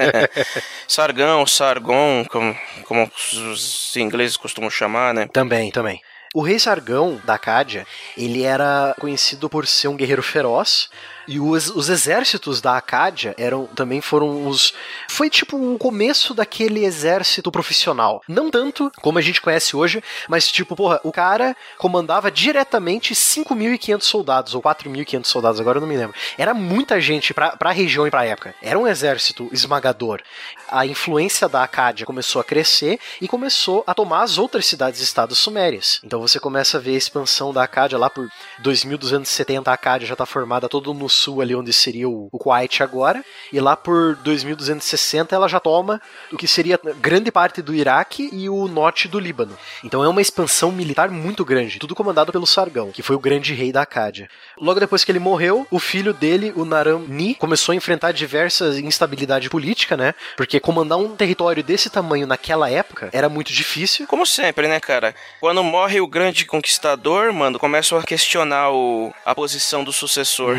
(laughs) Sargão, Sargon, como, como os ingleses costumam chamar, né? Também, também. O rei Sargão da Acádia, ele era conhecido por ser um guerreiro feroz. E os, os exércitos da Acádia eram também foram os. Foi tipo o começo daquele exército profissional. Não tanto como a gente conhece hoje, mas tipo, porra, o cara comandava diretamente 5.500 soldados, ou 4.500 soldados, agora eu não me lembro. Era muita gente pra, pra região e pra época. Era um exército esmagador. A influência da Acádia começou a crescer e começou a tomar as outras cidades-estados sumérias. Então você começa a ver a expansão da Acádia lá por 2270, a Acádia já está formada todo no sul, ali onde seria o, o Kuwait agora, e lá por 2260 ela já toma o que seria grande parte do Iraque e o norte do Líbano. Então é uma expansão militar muito grande, tudo comandado pelo Sargão, que foi o grande rei da Acádia. Logo depois que ele morreu, o filho dele, o Naram-Ni, começou a enfrentar diversas instabilidade política, né? Porque comandar um território desse tamanho naquela época era muito difícil. Como sempre, né, cara? Quando morre o grande conquistador, mano, começam a questionar o, a posição do sucessor.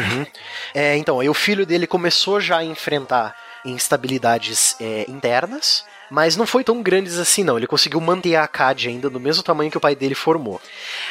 É, então, aí o filho dele começou já a enfrentar instabilidades é, internas, mas não foi tão grandes assim, não. Ele conseguiu manter a Acádia ainda no mesmo tamanho que o pai dele formou.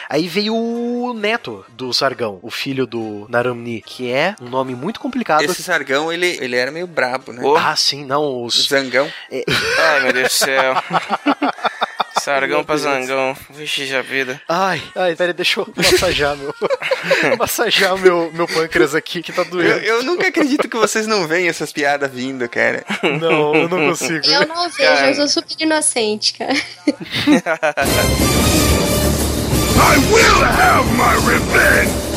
Aí veio o neto do Sargão, o filho do Naramni, que é um nome muito complicado. Esse Sargão, ele, ele era meio brabo, né? Ah, sim, não. Os... Zangão. Ai, meu Deus do céu. (laughs) Sargão pra zangão. Vixe, já vida. Ai, ai, peraí, deixa eu massagear meu. (laughs) massagear meu, meu pâncreas aqui que tá Eu, doendo. eu nunca acredito que vocês não veem essas piadas vindo, cara. Não, eu não consigo. Eu não vejo, eu sou super inocente, cara. (laughs) I will have my revenge!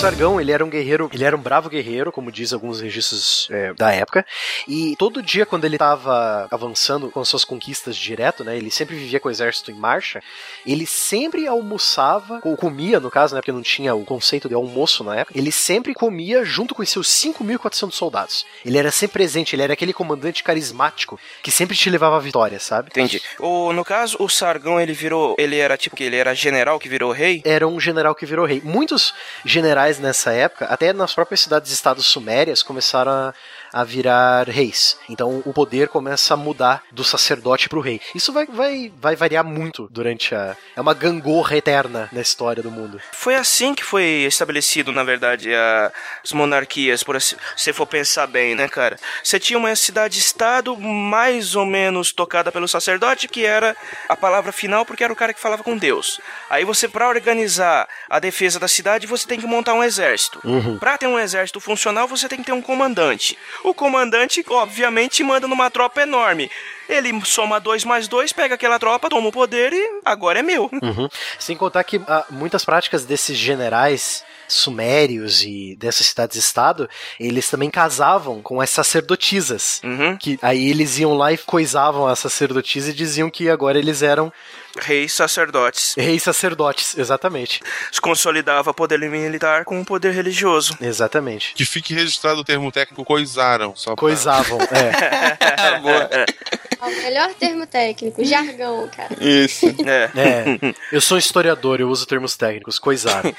Sargão, ele era um guerreiro, ele era um bravo guerreiro, como diz alguns registros é, da época, e todo dia quando ele estava avançando com suas conquistas direto, né, ele sempre vivia com o exército em marcha, ele sempre almoçava, ou comia no caso, né, porque não tinha o conceito de almoço na época, ele sempre comia junto com os seus 5.400 soldados. Ele era sempre presente, ele era aquele comandante carismático que sempre te levava à vitória, sabe? Entendi. O, no caso, o Sargão, ele virou. Ele era tipo que ele era general que virou rei? Era um general que virou rei. Muitos generais generais nessa época, até nas próprias cidades-estados sumérias, começaram a, a virar reis. Então o poder começa a mudar do sacerdote pro rei. Isso vai, vai, vai variar muito durante a. É uma gangorra eterna na história do mundo. Foi assim que foi estabelecido, na verdade, a, as monarquias, por assim, se você for pensar bem, né, cara? Você tinha uma cidade-estado mais ou menos tocada pelo sacerdote, que era a palavra final, porque era o cara que falava com Deus. Aí você, para organizar a defesa da cidade, você tem que montar um exército. Uhum. Para ter um exército funcional, você tem que ter um comandante. O comandante, obviamente, manda numa tropa enorme. Ele soma dois mais dois, pega aquela tropa, toma o poder e agora é meu. Uhum. Sem contar que ah, muitas práticas desses generais sumérios e dessas cidades-estado, eles também casavam com as sacerdotisas. Uhum. Que aí eles iam lá e coisavam as sacerdotisas e diziam que agora eles eram Reis sacerdotes. reis sacerdotes, exatamente. Se consolidava poder militar com o poder religioso. Exatamente. Que fique registrado o termo técnico coisaram. Só pra- Coisavam, é. (laughs) (laughs) Boa. É o melhor termo técnico, jargão, cara. Isso. É. É, eu sou historiador, eu uso termos técnicos, (laughs) ai.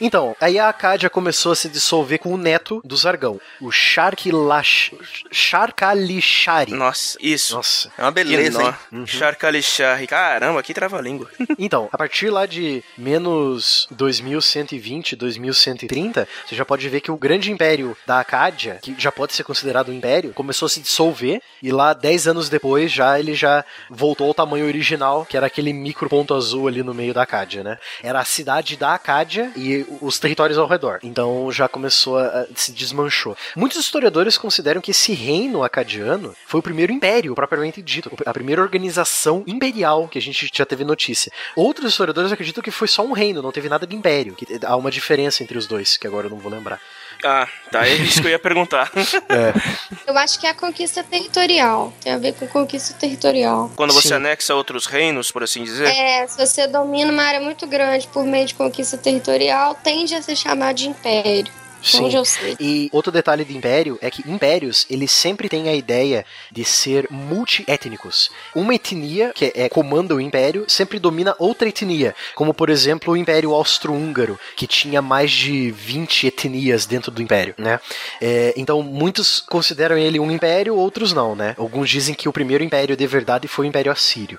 Então, aí a Acádia começou a se dissolver com o neto do Zargão, o Sharkilash... Sharkalishari. Nossa, isso. Nossa. É uma beleza, hein? Uhum. Charcalixarri. Caramba, que trava-língua. Então, a partir lá de menos 2120, 2130, você já pode ver que o grande império da Acádia, que já pode ser considerado um império, começou a se dissolver e lá 10 anos depois já ele já voltou ao tamanho original, que era aquele micro ponto azul ali no meio da Acádia, né? Era a cidade da Acádia e os territórios ao redor. Então já começou a, se desmanchou. Muitos historiadores consideram que esse reino acadiano foi o primeiro império propriamente dito, a primeira organização imperial que a gente já teve notícia. Outros historiadores acreditam que foi só um reino, não teve nada de império, que há uma diferença entre os dois, que agora eu não vou lembrar. Ah, tá. É isso que eu ia perguntar. (laughs) Eu acho que é a conquista territorial. Tem a ver com conquista territorial. Quando você Sim. anexa outros reinos, por assim dizer. É, se você domina uma área muito grande por meio de conquista territorial, tende a ser chamado de império. Sim. Onde eu sei. E outro detalhe de império é que impérios, eles sempre têm a ideia de ser multiétnicos. Uma etnia, que é, comanda o império, sempre domina outra etnia. Como, por exemplo, o Império Austro-Húngaro, que tinha mais de 20 etnias dentro do império, né? É, então, muitos consideram ele um império, outros não, né? Alguns dizem que o primeiro império de verdade foi o Império Assírio.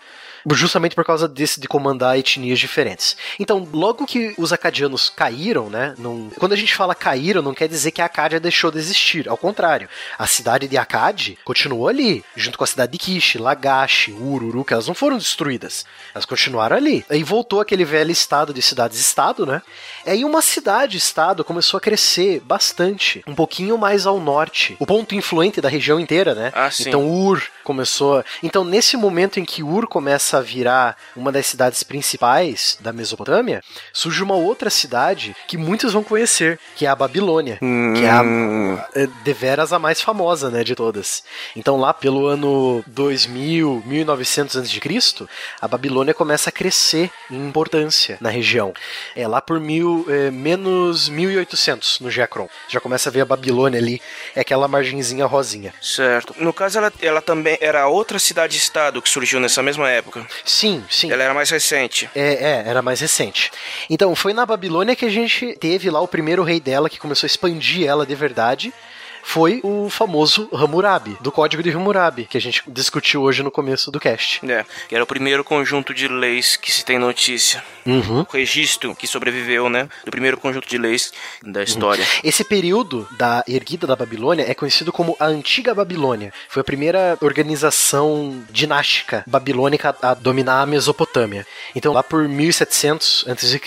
Justamente por causa desse de comandar etnias diferentes. Então, logo que os acadianos caíram, né? Não, quando a gente fala caíram, não quer dizer que a Acádia deixou de existir. Ao contrário, a cidade de Acade continuou ali, junto com a cidade de Kish, Lagash, Ururu, que elas não foram destruídas. Elas continuaram ali. Aí voltou aquele velho estado de cidades-estado, né? Aí uma cidade-estado começou a crescer bastante, um pouquinho mais ao norte. O ponto influente da região inteira, né? Ah, sim. Então Ur começou. Então, nesse momento em que Ur começa a virar uma das cidades principais da Mesopotâmia, surge uma outra cidade que muitos vão conhecer, que é a Babilônia, que é a é, deveras a mais famosa, né, de todas. Então, lá pelo ano 2000, 1900 a.C., a Babilônia começa a crescer em importância na região. É lá por mil, é, menos 1800 no Geacron. Já começa a ver a Babilônia ali, é aquela margenzinha rosinha. Certo. No caso, ela, ela também era outra cidade-estado que surgiu nessa mesma época. Sim, sim. Ela era mais recente. É, é, era mais recente. Então, foi na Babilônia que a gente teve lá o primeiro rei dela que começou a expandir ela de verdade. Foi o famoso Hammurabi, do Código de Hammurabi, que a gente discutiu hoje no começo do cast. É, que era o primeiro conjunto de leis que se tem notícia. Uhum. O registro que sobreviveu, né? Do primeiro conjunto de leis da história. Esse período da erguida da Babilônia é conhecido como a Antiga Babilônia. Foi a primeira organização dinástica babilônica a dominar a Mesopotâmia. Então, lá por 1700 a.C.,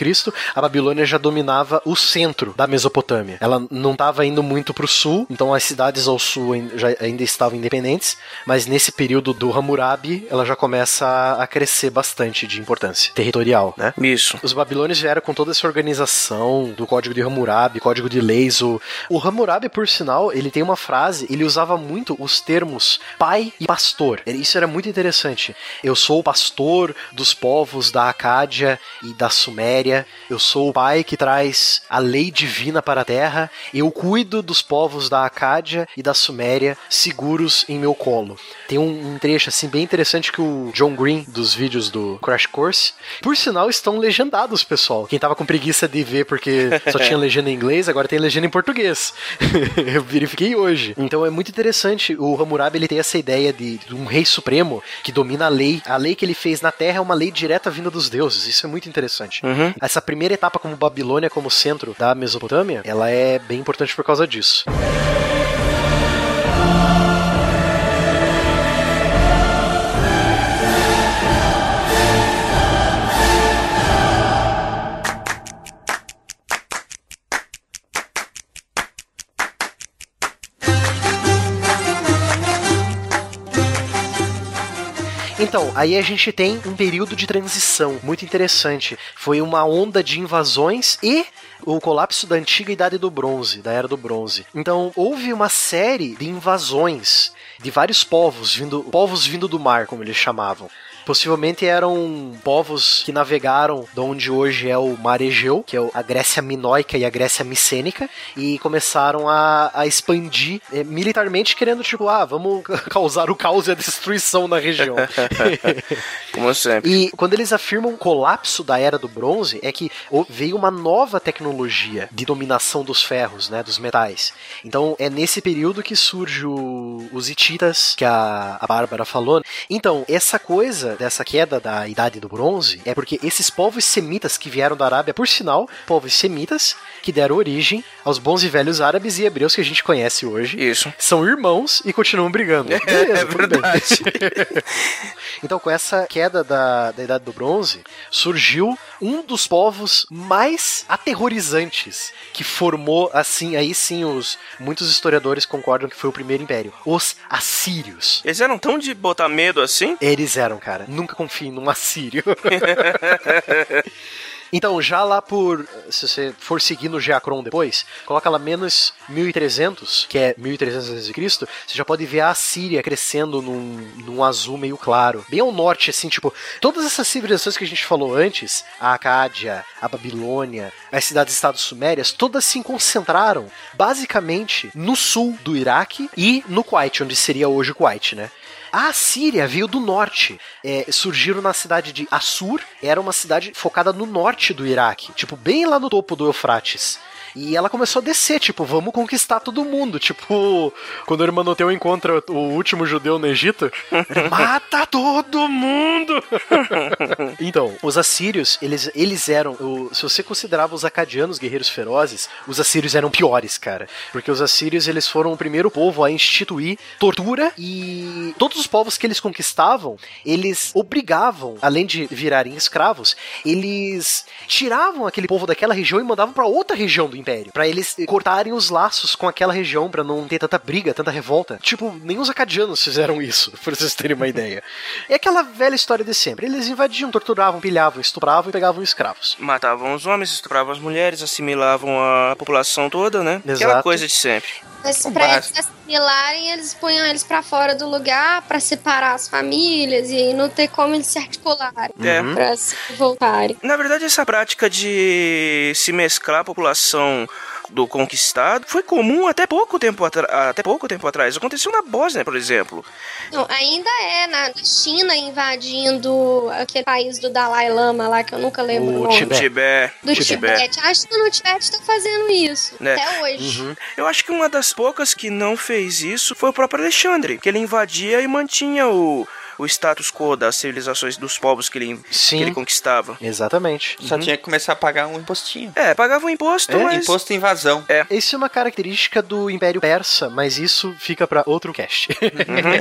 a Babilônia já dominava o centro da Mesopotâmia. Ela não estava indo muito para o sul, então as cidades ao sul já ainda estavam independentes, mas nesse período do Hammurabi, ela já começa a- a crescer bastante de importância territorial, né? Isso. Os babilônios vieram com toda essa organização do código de Hammurabi, código de leis. O, o Hammurabi, por sinal, ele tem uma frase, ele usava muito os termos pai e pastor. Isso era muito interessante. Eu sou o pastor dos povos da Acádia e da Suméria. Eu sou o pai que traz a lei divina para a terra. Eu cuido dos povos da Acádia e da Suméria seguros em meu colo. Tem um, um trecho assim bem interessante que o John Green dos vídeos do Crash Course, por sinal estão legendados, pessoal. Quem tava com preguiça de ver porque só tinha (laughs) legenda em inglês, agora tem legenda em português. (laughs) Eu verifiquei hoje. Então é muito interessante. O Hammurabi ele tem essa ideia de, de um rei supremo que domina a lei. A lei que ele fez na Terra é uma lei direta vinda dos deuses. Isso é muito interessante. Uhum. Essa primeira etapa como Babilônia como centro da Mesopotâmia, ela é bem importante por causa disso. Então, aí a gente tem um período de transição muito interessante. Foi uma onda de invasões e o colapso da antiga idade do bronze, da era do bronze. Então, houve uma série de invasões de vários povos vindo, povos vindo do mar, como eles chamavam. Possivelmente eram povos que navegaram de onde hoje é o Mar Egeu, que é a Grécia Minoica e a Grécia Micênica, e começaram a, a expandir eh, militarmente, querendo, tipo, ah, vamos (laughs) causar o caos e a destruição na região. (laughs) Como sempre. E quando eles afirmam o colapso da era do bronze, é que veio uma nova tecnologia de dominação dos ferros, né, dos metais. Então é nesse período que surge o- os hititas, que a, a Bárbara falou. Então, essa coisa dessa queda da idade do bronze é porque esses povos semitas que vieram da Arábia, por sinal, povos semitas que deram origem aos bons e velhos árabes e hebreus que a gente conhece hoje. Isso. São irmãos e continuam brigando. (laughs) Beleza, é tudo bem. verdade. (laughs) Então, com essa queda da, da Idade do Bronze, surgiu um dos povos mais aterrorizantes que formou, assim, aí sim, os muitos historiadores concordam que foi o primeiro império, os assírios. Eles eram tão de botar medo assim? Eles eram, cara. Nunca confie num assírio. (laughs) Então, já lá por. Se você for seguir no Geacron depois, coloca lá menos 1300, que é 1300 a.C., você já pode ver a Síria crescendo num, num azul meio claro. Bem ao norte, assim, tipo, todas essas civilizações que a gente falou antes, a Acádia, a Babilônia, as cidades-estados sumérias, todas se concentraram basicamente no sul do Iraque e no Kuwait, onde seria hoje o Kuwait, né? A Síria veio do norte. É, surgiram na cidade de Assur. Era uma cidade focada no norte do Iraque. Tipo, bem lá no topo do Eufrates. E ela começou a descer, tipo, vamos conquistar todo mundo. Tipo, quando o Hermanoteu encontra o último judeu no Egito, ele (laughs) mata todo mundo! (laughs) então, os assírios, eles, eles eram. o- se você considerava os acadianos guerreiros ferozes, os assírios eram piores, cara. Porque os assírios, eles foram o primeiro povo a instituir tortura e todos os povos que eles conquistavam, eles obrigavam, além de virarem escravos, eles tiravam aquele povo daquela região e mandavam pra outra região do império, Pra eles cortarem os laços com aquela região pra não ter tanta briga, tanta revolta. Tipo, nem os acadianos fizeram isso, (laughs) pra vocês terem uma ideia. É aquela velha história de sempre. Eles invadiam, torturavam, pilhavam, estupravam e pegavam escravos. Matavam os homens, estupravam as mulheres, assimilavam a população toda, né? Aquela Exato. coisa de sempre. Mas pra básico. eles assimilarem, eles punham eles pra fora do lugar pra separar as famílias e não ter como eles se articularem É. pra se voltarem. Na verdade, essa prática de se mesclar a população do conquistado foi comum até pouco tempo, até pouco tempo atrás. Aconteceu na Bósnia, por exemplo. Não, ainda é na China invadindo aquele país do Dalai Lama lá, que eu nunca lembro o, O nome. Tibete. Do Tibete. A China no Tibete tá fazendo isso. Né? Até hoje. Uhum. Eu acho que uma das poucas que não fez isso foi o próprio Alexandre, que ele invadia e mantinha o, o status quo das civilizações dos povos que ele, que ele conquistava. Exatamente. Só tinha que começar a pagar um impostinho. É, pagava um imposto, É, mas... Imposto em invasão. É. Isso é uma característica do Império Persa, mas isso fica pra outro cast.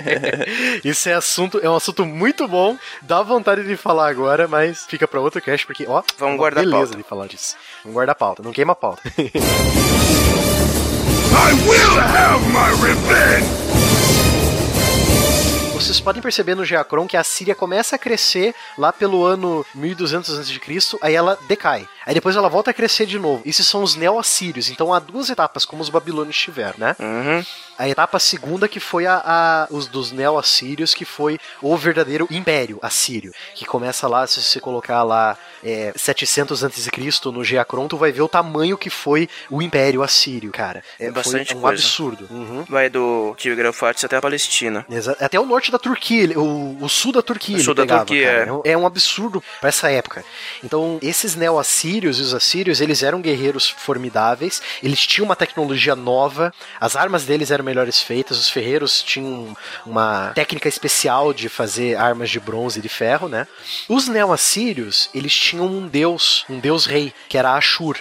(laughs) isso é assunto, é um assunto muito bom, dá vontade de falar agora, mas fica pra outro cast porque, ó, Vamos é guardar a beleza pauta. de falar disso. Vamos guardar a pauta, não queima a pauta. (laughs) (laughs) I will have my revenge! Vocês podem perceber no Geacron que a Síria começa a crescer lá pelo ano 1200 a.C., aí ela decai. Aí depois ela volta a crescer de novo. Esses são os neo-assírios. Então há duas etapas, como os babilônios tiveram, né? Uhum. A etapa segunda que foi a, a- os dos neo-assírios, que foi o verdadeiro império assírio, que começa lá, se você colocar lá é, 700 a.C. no Geacron, tu vai ver o tamanho que foi o império assírio, cara. É, Bastante um coisa. absurdo. Uhum. Vai do Tigre Eufrates até a Palestina. Até o norte da Turquia, o, o sul da Turquia. O sul da pegava, Turquia, cara. é. um- É um absurdo pra essa época. Então, esses neo-assírios e os assírios, eles eram guerreiros formidáveis, eles tinham uma tecnologia nova, as armas deles eram melhores feitas, os ferreiros tinham uma técnica especial de fazer armas de bronze e de ferro, né? Os neo-assírios, eles tinham um deus, um deus rei, que era Ashur.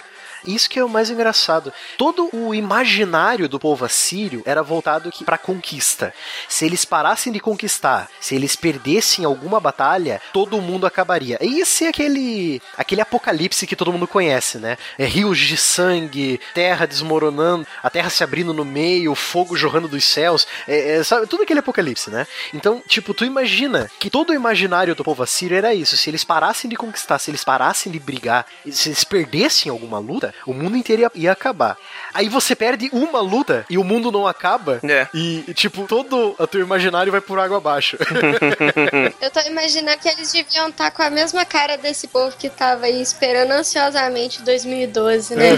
Isso que é o mais engraçado. Todo o imaginário do povo assírio era voltado para conquista. Se eles parassem de conquistar, se eles perdessem alguma batalha, todo mundo acabaria. E ia ser aquele aquele apocalipse que todo mundo conhece, né? É, rios de sangue, terra desmoronando, a terra se abrindo no meio, fogo jorrando dos céus, é, é, sabe? Tudo aquele apocalipse, né? Então, tipo, tu imagina que todo o imaginário do povo assírio era isso. Se eles parassem de conquistar, se eles parassem de brigar, se eles perdessem alguma luta, o mundo inteiro ia, ia acabar. Aí você perde uma luta e o mundo não acaba. É. E, e, tipo, todo o teu imaginário vai por água abaixo. (laughs) Eu tô imaginando que eles deviam estar com a mesma cara desse povo que tava aí esperando ansiosamente 2012, né?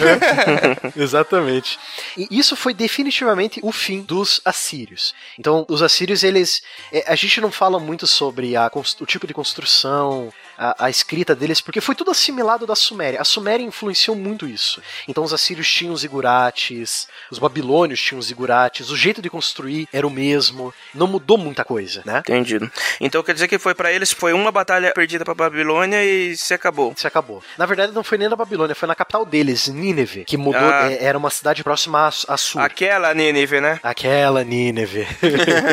(laughs) Exatamente. E isso foi definitivamente o fim dos assírios. Então, os assírios, eles. é, a gente não fala muito sobre a o tipo de construção, a, a escrita deles, porque foi tudo assimilado da Suméria. A Suméria influenciou muito isso. Então, os assírios tinham os igurates, os babilônios tinham os igurates, o jeito de construir era o mesmo. Não mudou muita coisa, né? Entendido. Então quer dizer que foi pra eles, foi uma batalha perdida pra Babilônia e se acabou. Se acabou. Na verdade, não foi nem na Babilônia, foi na capital deles, Nínive, que mudou, Ah. é, era uma cidade próxima a, a Sur. Aquela Nínive, né? Aquela Nínive. (laughs)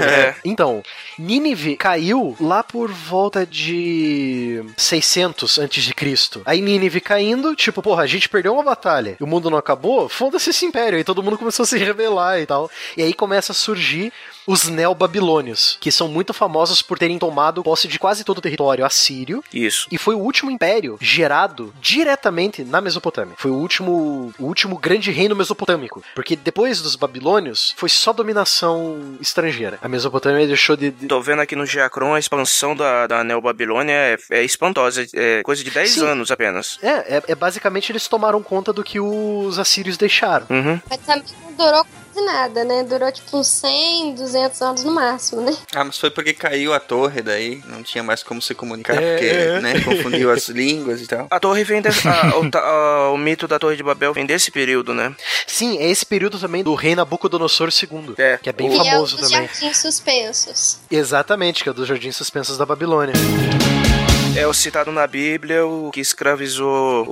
É. Então, Nínive caiu lá por volta de 600 antes de Cristo. Aí Nínive caindo, tipo, porra, a gente perdeu uma batalha e o mundo não acabou, foda-se esse império. E todo mundo começou a se rebelar e tal. E aí começa a surgir os neobabilônios, que são muito famosos por terem tomado posse de quase todo o território assírio. Isso. E foi o último império gerado diretamente na Mesopotâmia. Foi o último, o último grande reino mesopotâmico. Porque depois dos babilônios, foi só dominação estrangeira. A Mesopotâmia deixou de. de- Tô vendo aqui no Geacron a expansão da, da Neobabilônia é, é espantosa. É coisa de 10 Sim. anos apenas. É, é, é basicamente eles tomaram conta do que os assírios deixaram. Uhum. Mas também não durou quase nada, né? Durou tipo uns 100, 200 anos no máximo, né? Ah, mas foi porque caiu a torre daí, não tinha mais como se comunicar, É, porque, é. né, confundiu as línguas e tal. A torre vem desse, a- o, a- o mito da Torre de Babel vem desse período, né? Sim, é esse período também do rei Nabucodonosor II, É. que é bem e é o famoso dos também. jardins suspensos. Exatamente, que é dos Jardins Suspensos da Babilônia. É o citado na Bíblia o que escravizou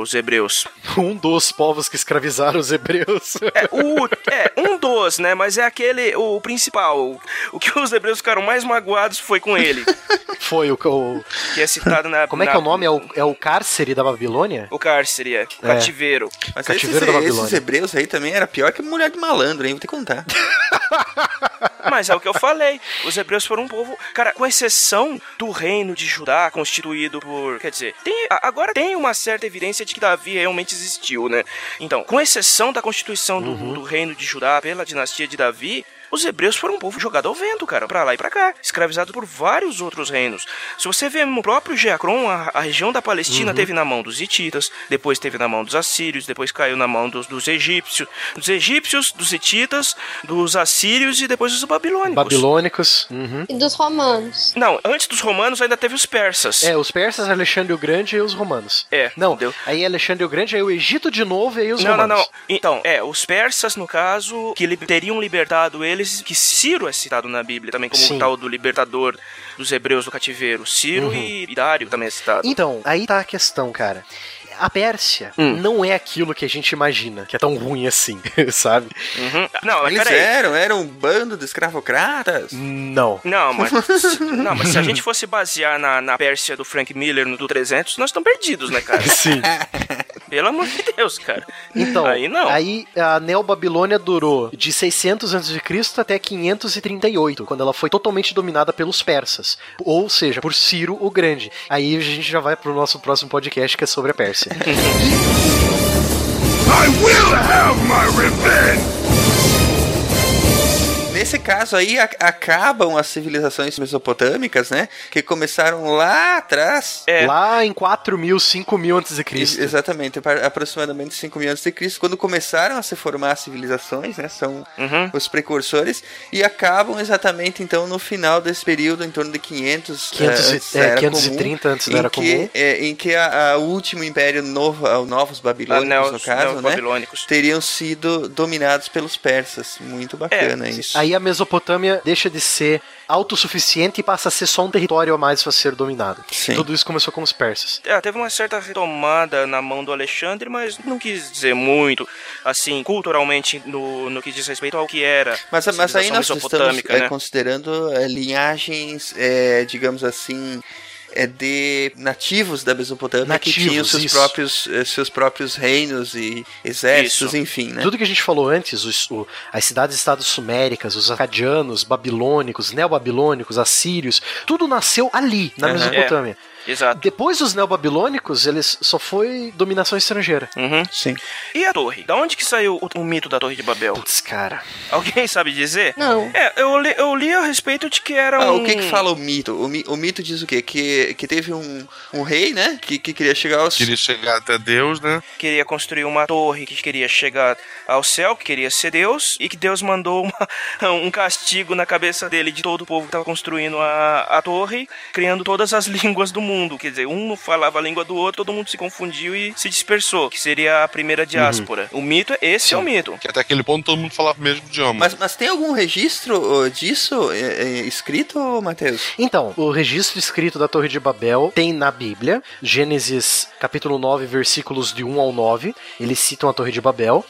os hebreus. (laughs) Um dos povos que escravizaram os hebreus. É, o, é, um dos, né? Mas é aquele, o principal. O, o que os hebreus ficaram mais magoados foi com ele. (laughs) Foi o, o. Que é citado na. Como é que é o nome? É o, é o cárcere da Babilônia? O cárcere, é. O cativeiro. Mas Cativeiro esses, da Babilônia. esses hebreus aí também era pior que mulher de malandro, hein? Vou te contar. (laughs) Mas é o que eu falei. Os hebreus foram um povo. Cara, com exceção do reino de Judá, constituído por. Quer dizer, tem, agora tem uma certa evidência de que Davi realmente existiu, né? Então, com exceção da constituição do, do reino de Judá pela dinastia de Davi. Os hebreus foram um povo jogado ao vento, cara, pra lá e pra cá, escravizado por vários outros reinos. Se você vê no próprio Geacron, a, a região da Palestina teve na mão dos hititas, depois teve na mão dos assírios, depois caiu na mão dos, dos egípcios, dos egípcios, dos hititas, dos assírios e depois dos babilônicos. Babilônicos. Uhum. E dos romanos. Não, antes dos romanos ainda teve os persas. É, os persas, Alexandre o Grande e os romanos. É, Não, entendeu? aí Alexandre o Grande, aí o Egito de novo e aí os não, não, romanos. não. Então, é, os persas, no caso, que li- teriam libertado que Ciro é citado na Bíblia também como Sim. o tal do libertador dos hebreus do cativeiro. Ciro Uhum. e e Dário também é citado. Então, aí tá a questão, cara. A Pérsia Hum. não é aquilo que a gente imagina, que é tão ruim assim, (laughs) sabe? Uhum. Não, mas Eles peraí. eram, eram um bando de escravocratas. Não. Não, (laughs) mas, não, mas se a gente fosse basear na, na Pérsia do Frank Miller no do 300, nós estamos perdidos, né, cara? (laughs) Sim. Pelo amor de Deus, cara. Então, Aí não. aí a Neobabilônia durou de 600 a.C. até 538, quando ela foi totalmente dominada pelos persas, ou seja, por Ciro o Grande. Aí a gente já vai pro nosso próximo podcast que é sobre a Pérsia. I will have my revenge! Nesse caso aí, a- acabam as civilizações mesopotâmicas, né? Que começaram lá atrás. É. Lá em 4 mil, 5 mil antes de Cristo. Exatamente, aproximadamente 5 mil antes de Cristo, quando começaram a se formar as civilizações, né? São Uhum. os precursores e acabam exatamente então no final desse período, em torno de 500, 500 e- eh, é, Era 530 comum, antes da em Era que, Comum. é, em que a, a último império novo, a- novos babilônicos Neos- no caso, né? Teriam sido dominados pelos persas. Muito bacana É, isso. Aí a Mesopotâmia deixa de ser autossuficiente e passa a ser só um território a mais para ser dominado. Sim. Tudo isso começou com os persas. É, teve uma certa retomada na mão do Alexandre, mas não quis dizer muito, assim, culturalmente, no, no que diz respeito ao que era Mas, a mas aí nós estamos mesopotâmica, é, né? considerando é, linhagens, é, digamos assim, é, de nativos da Mesopotâmia que Nativos, tinham seus isso. próprios, é, seus próprios reinos e exércitos, Isso. enfim, né? Tudo que a gente falou antes, os- o- as cidades-estados suméricas, os acadianos, babilônicos, neobabilônicos, assírios, tudo nasceu ali, na Aham. Mesopotâmia. Exato. Depois dos neobabilônicos, eles só foi dominação estrangeira. Uhum. Sim. E a torre? Da onde que saiu o, o mito da Torre de Babel? Putz, cara. Alguém sabe dizer? Não. É, eu li, eu li a respeito de que era Ah, um... o que que fala o mito? O, mi- o mito diz o quê? Que, que teve um, um rei, né? Que, que queria chegar aos... Queria chegar até Deus, né? Queria construir uma torre, que queria chegar ao céu, que queria ser Deus, e que Deus mandou uma- (laughs) um castigo na cabeça dele, de todo o povo que estava construindo a, a torre, criando todas as (laughs) línguas do mundo. Quer dizer, um não falava a língua do outro, todo mundo se confundiu e se dispersou, que seria a primeira diáspora. O mito, esse é o mito. Que até aquele ponto todo mundo falava o mesmo idioma. Mas, mas tem algum registro disso é, é, escrito, Matheus? Então, o registro escrito da Torre de Babel tem na Bíblia, Gênesis capítulo 9, versículos de 1 ao 9, eles citam a Torre de Babel.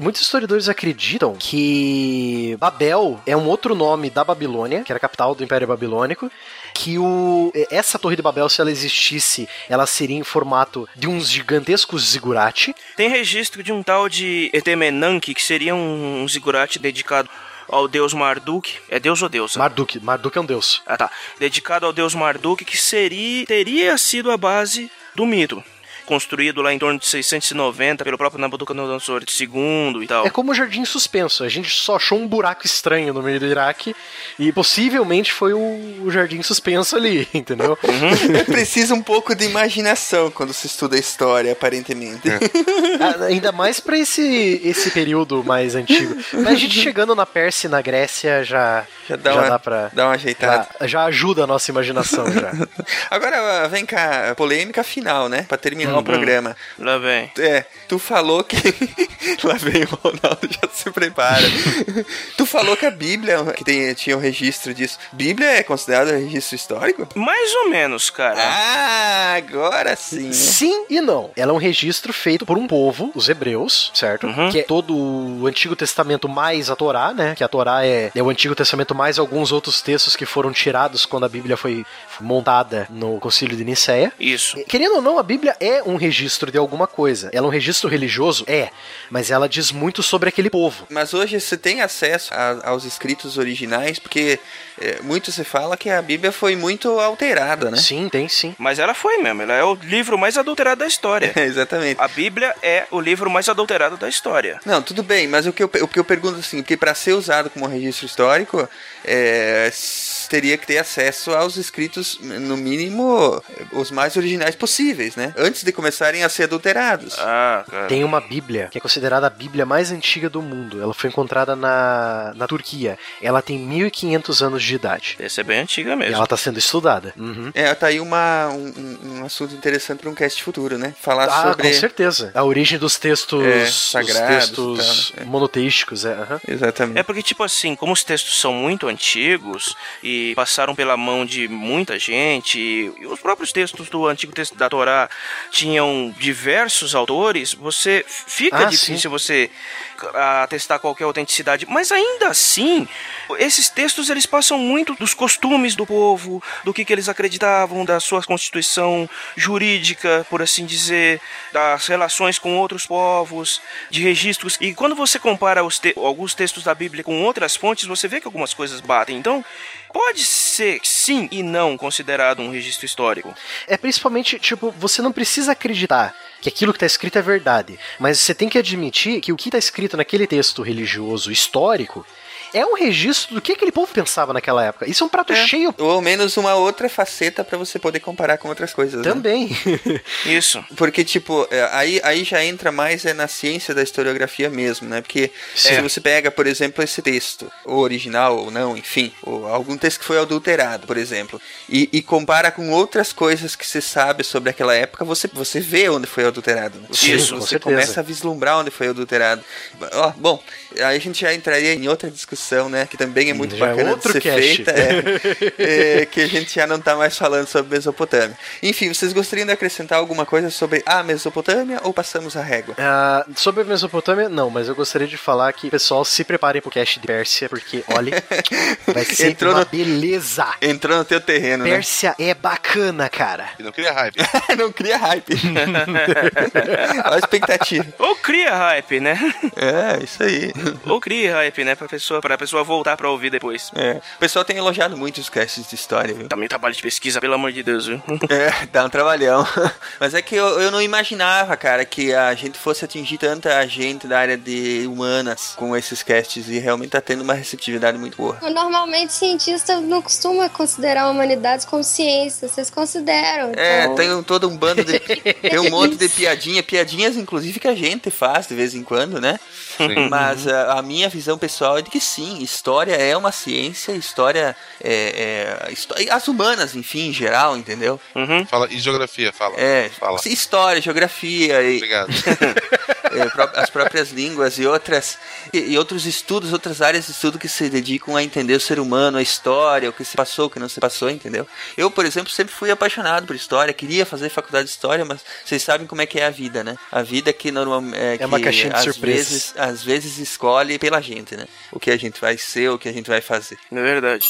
Muitos historiadores acreditam que Babel é um outro nome da Babilônia, que era a capital do Império Babilônico, que o, essa Torre de Babel, se ela existisse, ela seria em formato de uns gigantescos zigurate. Tem registro de um tal de Etemenanke, que seria um, um zigurate dedicado ao deus Marduk. É deus ou deusa? Marduk, Marduk é um deus. Ah, tá. Dedicado ao deus Marduk, que seria, teria sido a base do mito. Construído lá em torno de 690 pelo próprio Nabucodonosor II e tal. É como o Jardim Suspenso. A gente só achou um buraco estranho no meio do Iraque e possivelmente foi o, o Jardim Suspenso ali, (laughs) entendeu? É preciso um pouco de imaginação quando se estuda história, aparentemente. (laughs) Ah, Ainda mais pra esse, esse período mais antigo. Mas a gente chegando na Pérsia e na Grécia já, Já dá uma- dá pra. dá uma ajeitada. Já, já ajuda a nossa imaginação já. (laughs) Agora, vem cá, polêmica final, né? Pra terminar o Uhum. programa. Lá vem. É, tu falou que. (laughs) Lá vem o Ronaldo, já se prepara. tu falou que a Bíblia, que tem, tinha um registro disso. Bíblia é considerada registro histórico? Mais ou menos, cara. Ah, agora sim. Sim e não. Ela é um registro feito por um povo, os hebreus, certo? Uhum. Que é todo o Antigo Testamento mais a Torá, né? Que a Torá é, é o Antigo Testamento mais alguns outros textos que foram tirados quando a Bíblia foi montada no Concílio de Nicéia. Isso. Querendo ou não, a Bíblia é um registro de alguma coisa. Ela é um registro religioso? É. Mas ela diz muito sobre aquele povo. Mas hoje você tem acesso a- aos escritos originais, porque é, muito se fala que a Bíblia foi muito alterada, né? Sim, tem sim. Mas ela foi mesmo. Ela é o livro mais adulterado da história. (laughs) Exatamente. A Bíblia é o livro mais adulterado da história. Não, tudo bem, mas o que eu, o que eu pergunto assim, porque para ser usado como registro histórico, é, teria que ter acesso aos escritos, no mínimo, os mais originais possíveis, né? Antes de começarem a ser adulterados. Ah, cara. Tem uma Bíblia que é considerada a Bíblia mais antiga do mundo. Ela foi encontrada na, na Turquia. Ela tem 1500 anos de idade. Essa é bem antiga E mesmo. ela está sendo estudada. Uhum. É, tá aí uma, um, um- assunto interessante para um cast futuro, né? Falar Ah, sobre. com certeza. A origem dos textos, É, os sagrados textos e é. monoteísticos, é. aham. Exatamente. É porque, tipo assim, como os textos são muito antigos e passaram pela mão de muita gente, e os próprios textos do Antigo Texto da Torá tinham diversos autores, você fica Ah, difícil você atestar qualquer autenticidade. Mas ainda assim, esses textos eles passam muito dos costumes do povo, do que, que eles acreditavam, da sua constituição jurídica, por assim dizer, das relações com outros povos, de registros. E quando você compara os te alguns textos da Bíblia com outras fontes, você vê que algumas coisas batem. Então, pode ser sim e não considerado um registro histórico. É principalmente, tipo, você não precisa acreditar que aquilo que está escrito é verdade, mas você tem que admitir que o que está escrito naquele texto religioso histórico é um registro do que aquele povo pensava naquela época. Isso é um prato cheio. Ou ao menos uma outra faceta para você poder comparar com outras coisas. né? Também. (laughs) Isso. Porque, tipo, é, aí, aí já entra mais é na ciência da historiografia mesmo, né? Porque se É. você pega, por exemplo, esse texto, ou original ou não, enfim, ou algum texto que foi adulterado, por exemplo, e, e compara com outras coisas que você sabe sobre aquela época, você, você vê onde foi adulterado. Né? Sim, Você- com você certeza. começa a vislumbrar onde foi adulterado. Ó, bom, aí a gente já entraria em outra discussão, né? Que também é muito Já é bacana outro de ser cast. feita. é, é, que a gente já não tá mais falando sobre Mesopotâmia. Enfim, vocês gostariam de acrescentar alguma coisa sobre a Mesopotâmia ou passamos a régua? Ah, sobre a Mesopotâmia, não, mas eu gostaria de falar que, pessoal, se preparem pro cast de Pérsia, porque, olha, (laughs) vai ser Entrou uma no- beleza. Entrou no teu terreno, né? Pérsia é bacana, cara. E não cria hype. (laughs) não cria hype. (laughs) Olha a expectativa. Ou cria hype, né? É, isso aí. Ou cria hype, né? Pra pessoa, pra pessoa voltar pra ouvir depois. É. O pessoal tem elogiado muito os casts de história, viu? Também trabalho de pesquisa, pelo amor de Deus, viu? (laughs) É, dá um trabalhão. (laughs) Mas é que eu, eu não imaginava, cara, que a gente fosse atingir tanta gente da área de humanas com esses casts e realmente tá tendo uma receptividade muito boa. Normalmente, cientista não costuma considerar humanidades como ciência. Vocês consideram. É, então- tem um- todo um bando de. (laughs) tem um monte de piadinha, piadinhas inclusive que a gente faz de vez em quando, né? Sim. Mas a, a minha visão pessoal é de que sim, história é uma ciência, história é, é histó- as humanas, enfim, em geral, entendeu? Fala, e geografia, fala. É, Fala. história, geografia e Obrigado. (laughs) é, as próprias línguas e outras e, e outros estudos, outras áreas de estudo que se dedicam a entender o ser humano, a história, o que se passou, o que não se passou, entendeu? Eu, por exemplo, sempre fui apaixonado por história, queria fazer faculdade de história, mas vocês sabem como é que é a vida, né? A vida que normalmente É uma caixinha de às surpresas. vezes, às vezes escolhe pela gente, né? O que a gente vai ser, o que a gente vai fazer. É verdade.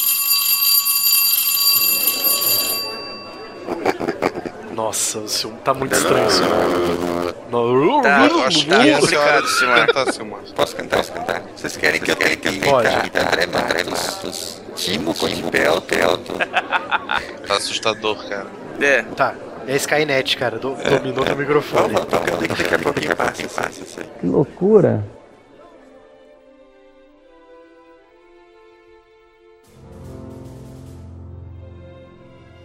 Nossa, o seu- tá muito estranho isso. Não. Tá, Eu acho que é a complicado, Silmar. Silmar. Posso cantar? Posso cantar? Vocês querem que eu cante Pode. André Matos, Timo Conipel, Pelto? (laughs) Tá assustador, cara. É. Tá, é a Skynet, cara, do, dominou o microfone. Vamos tocando que daqui a pouquinho passa, passa. Que loucura.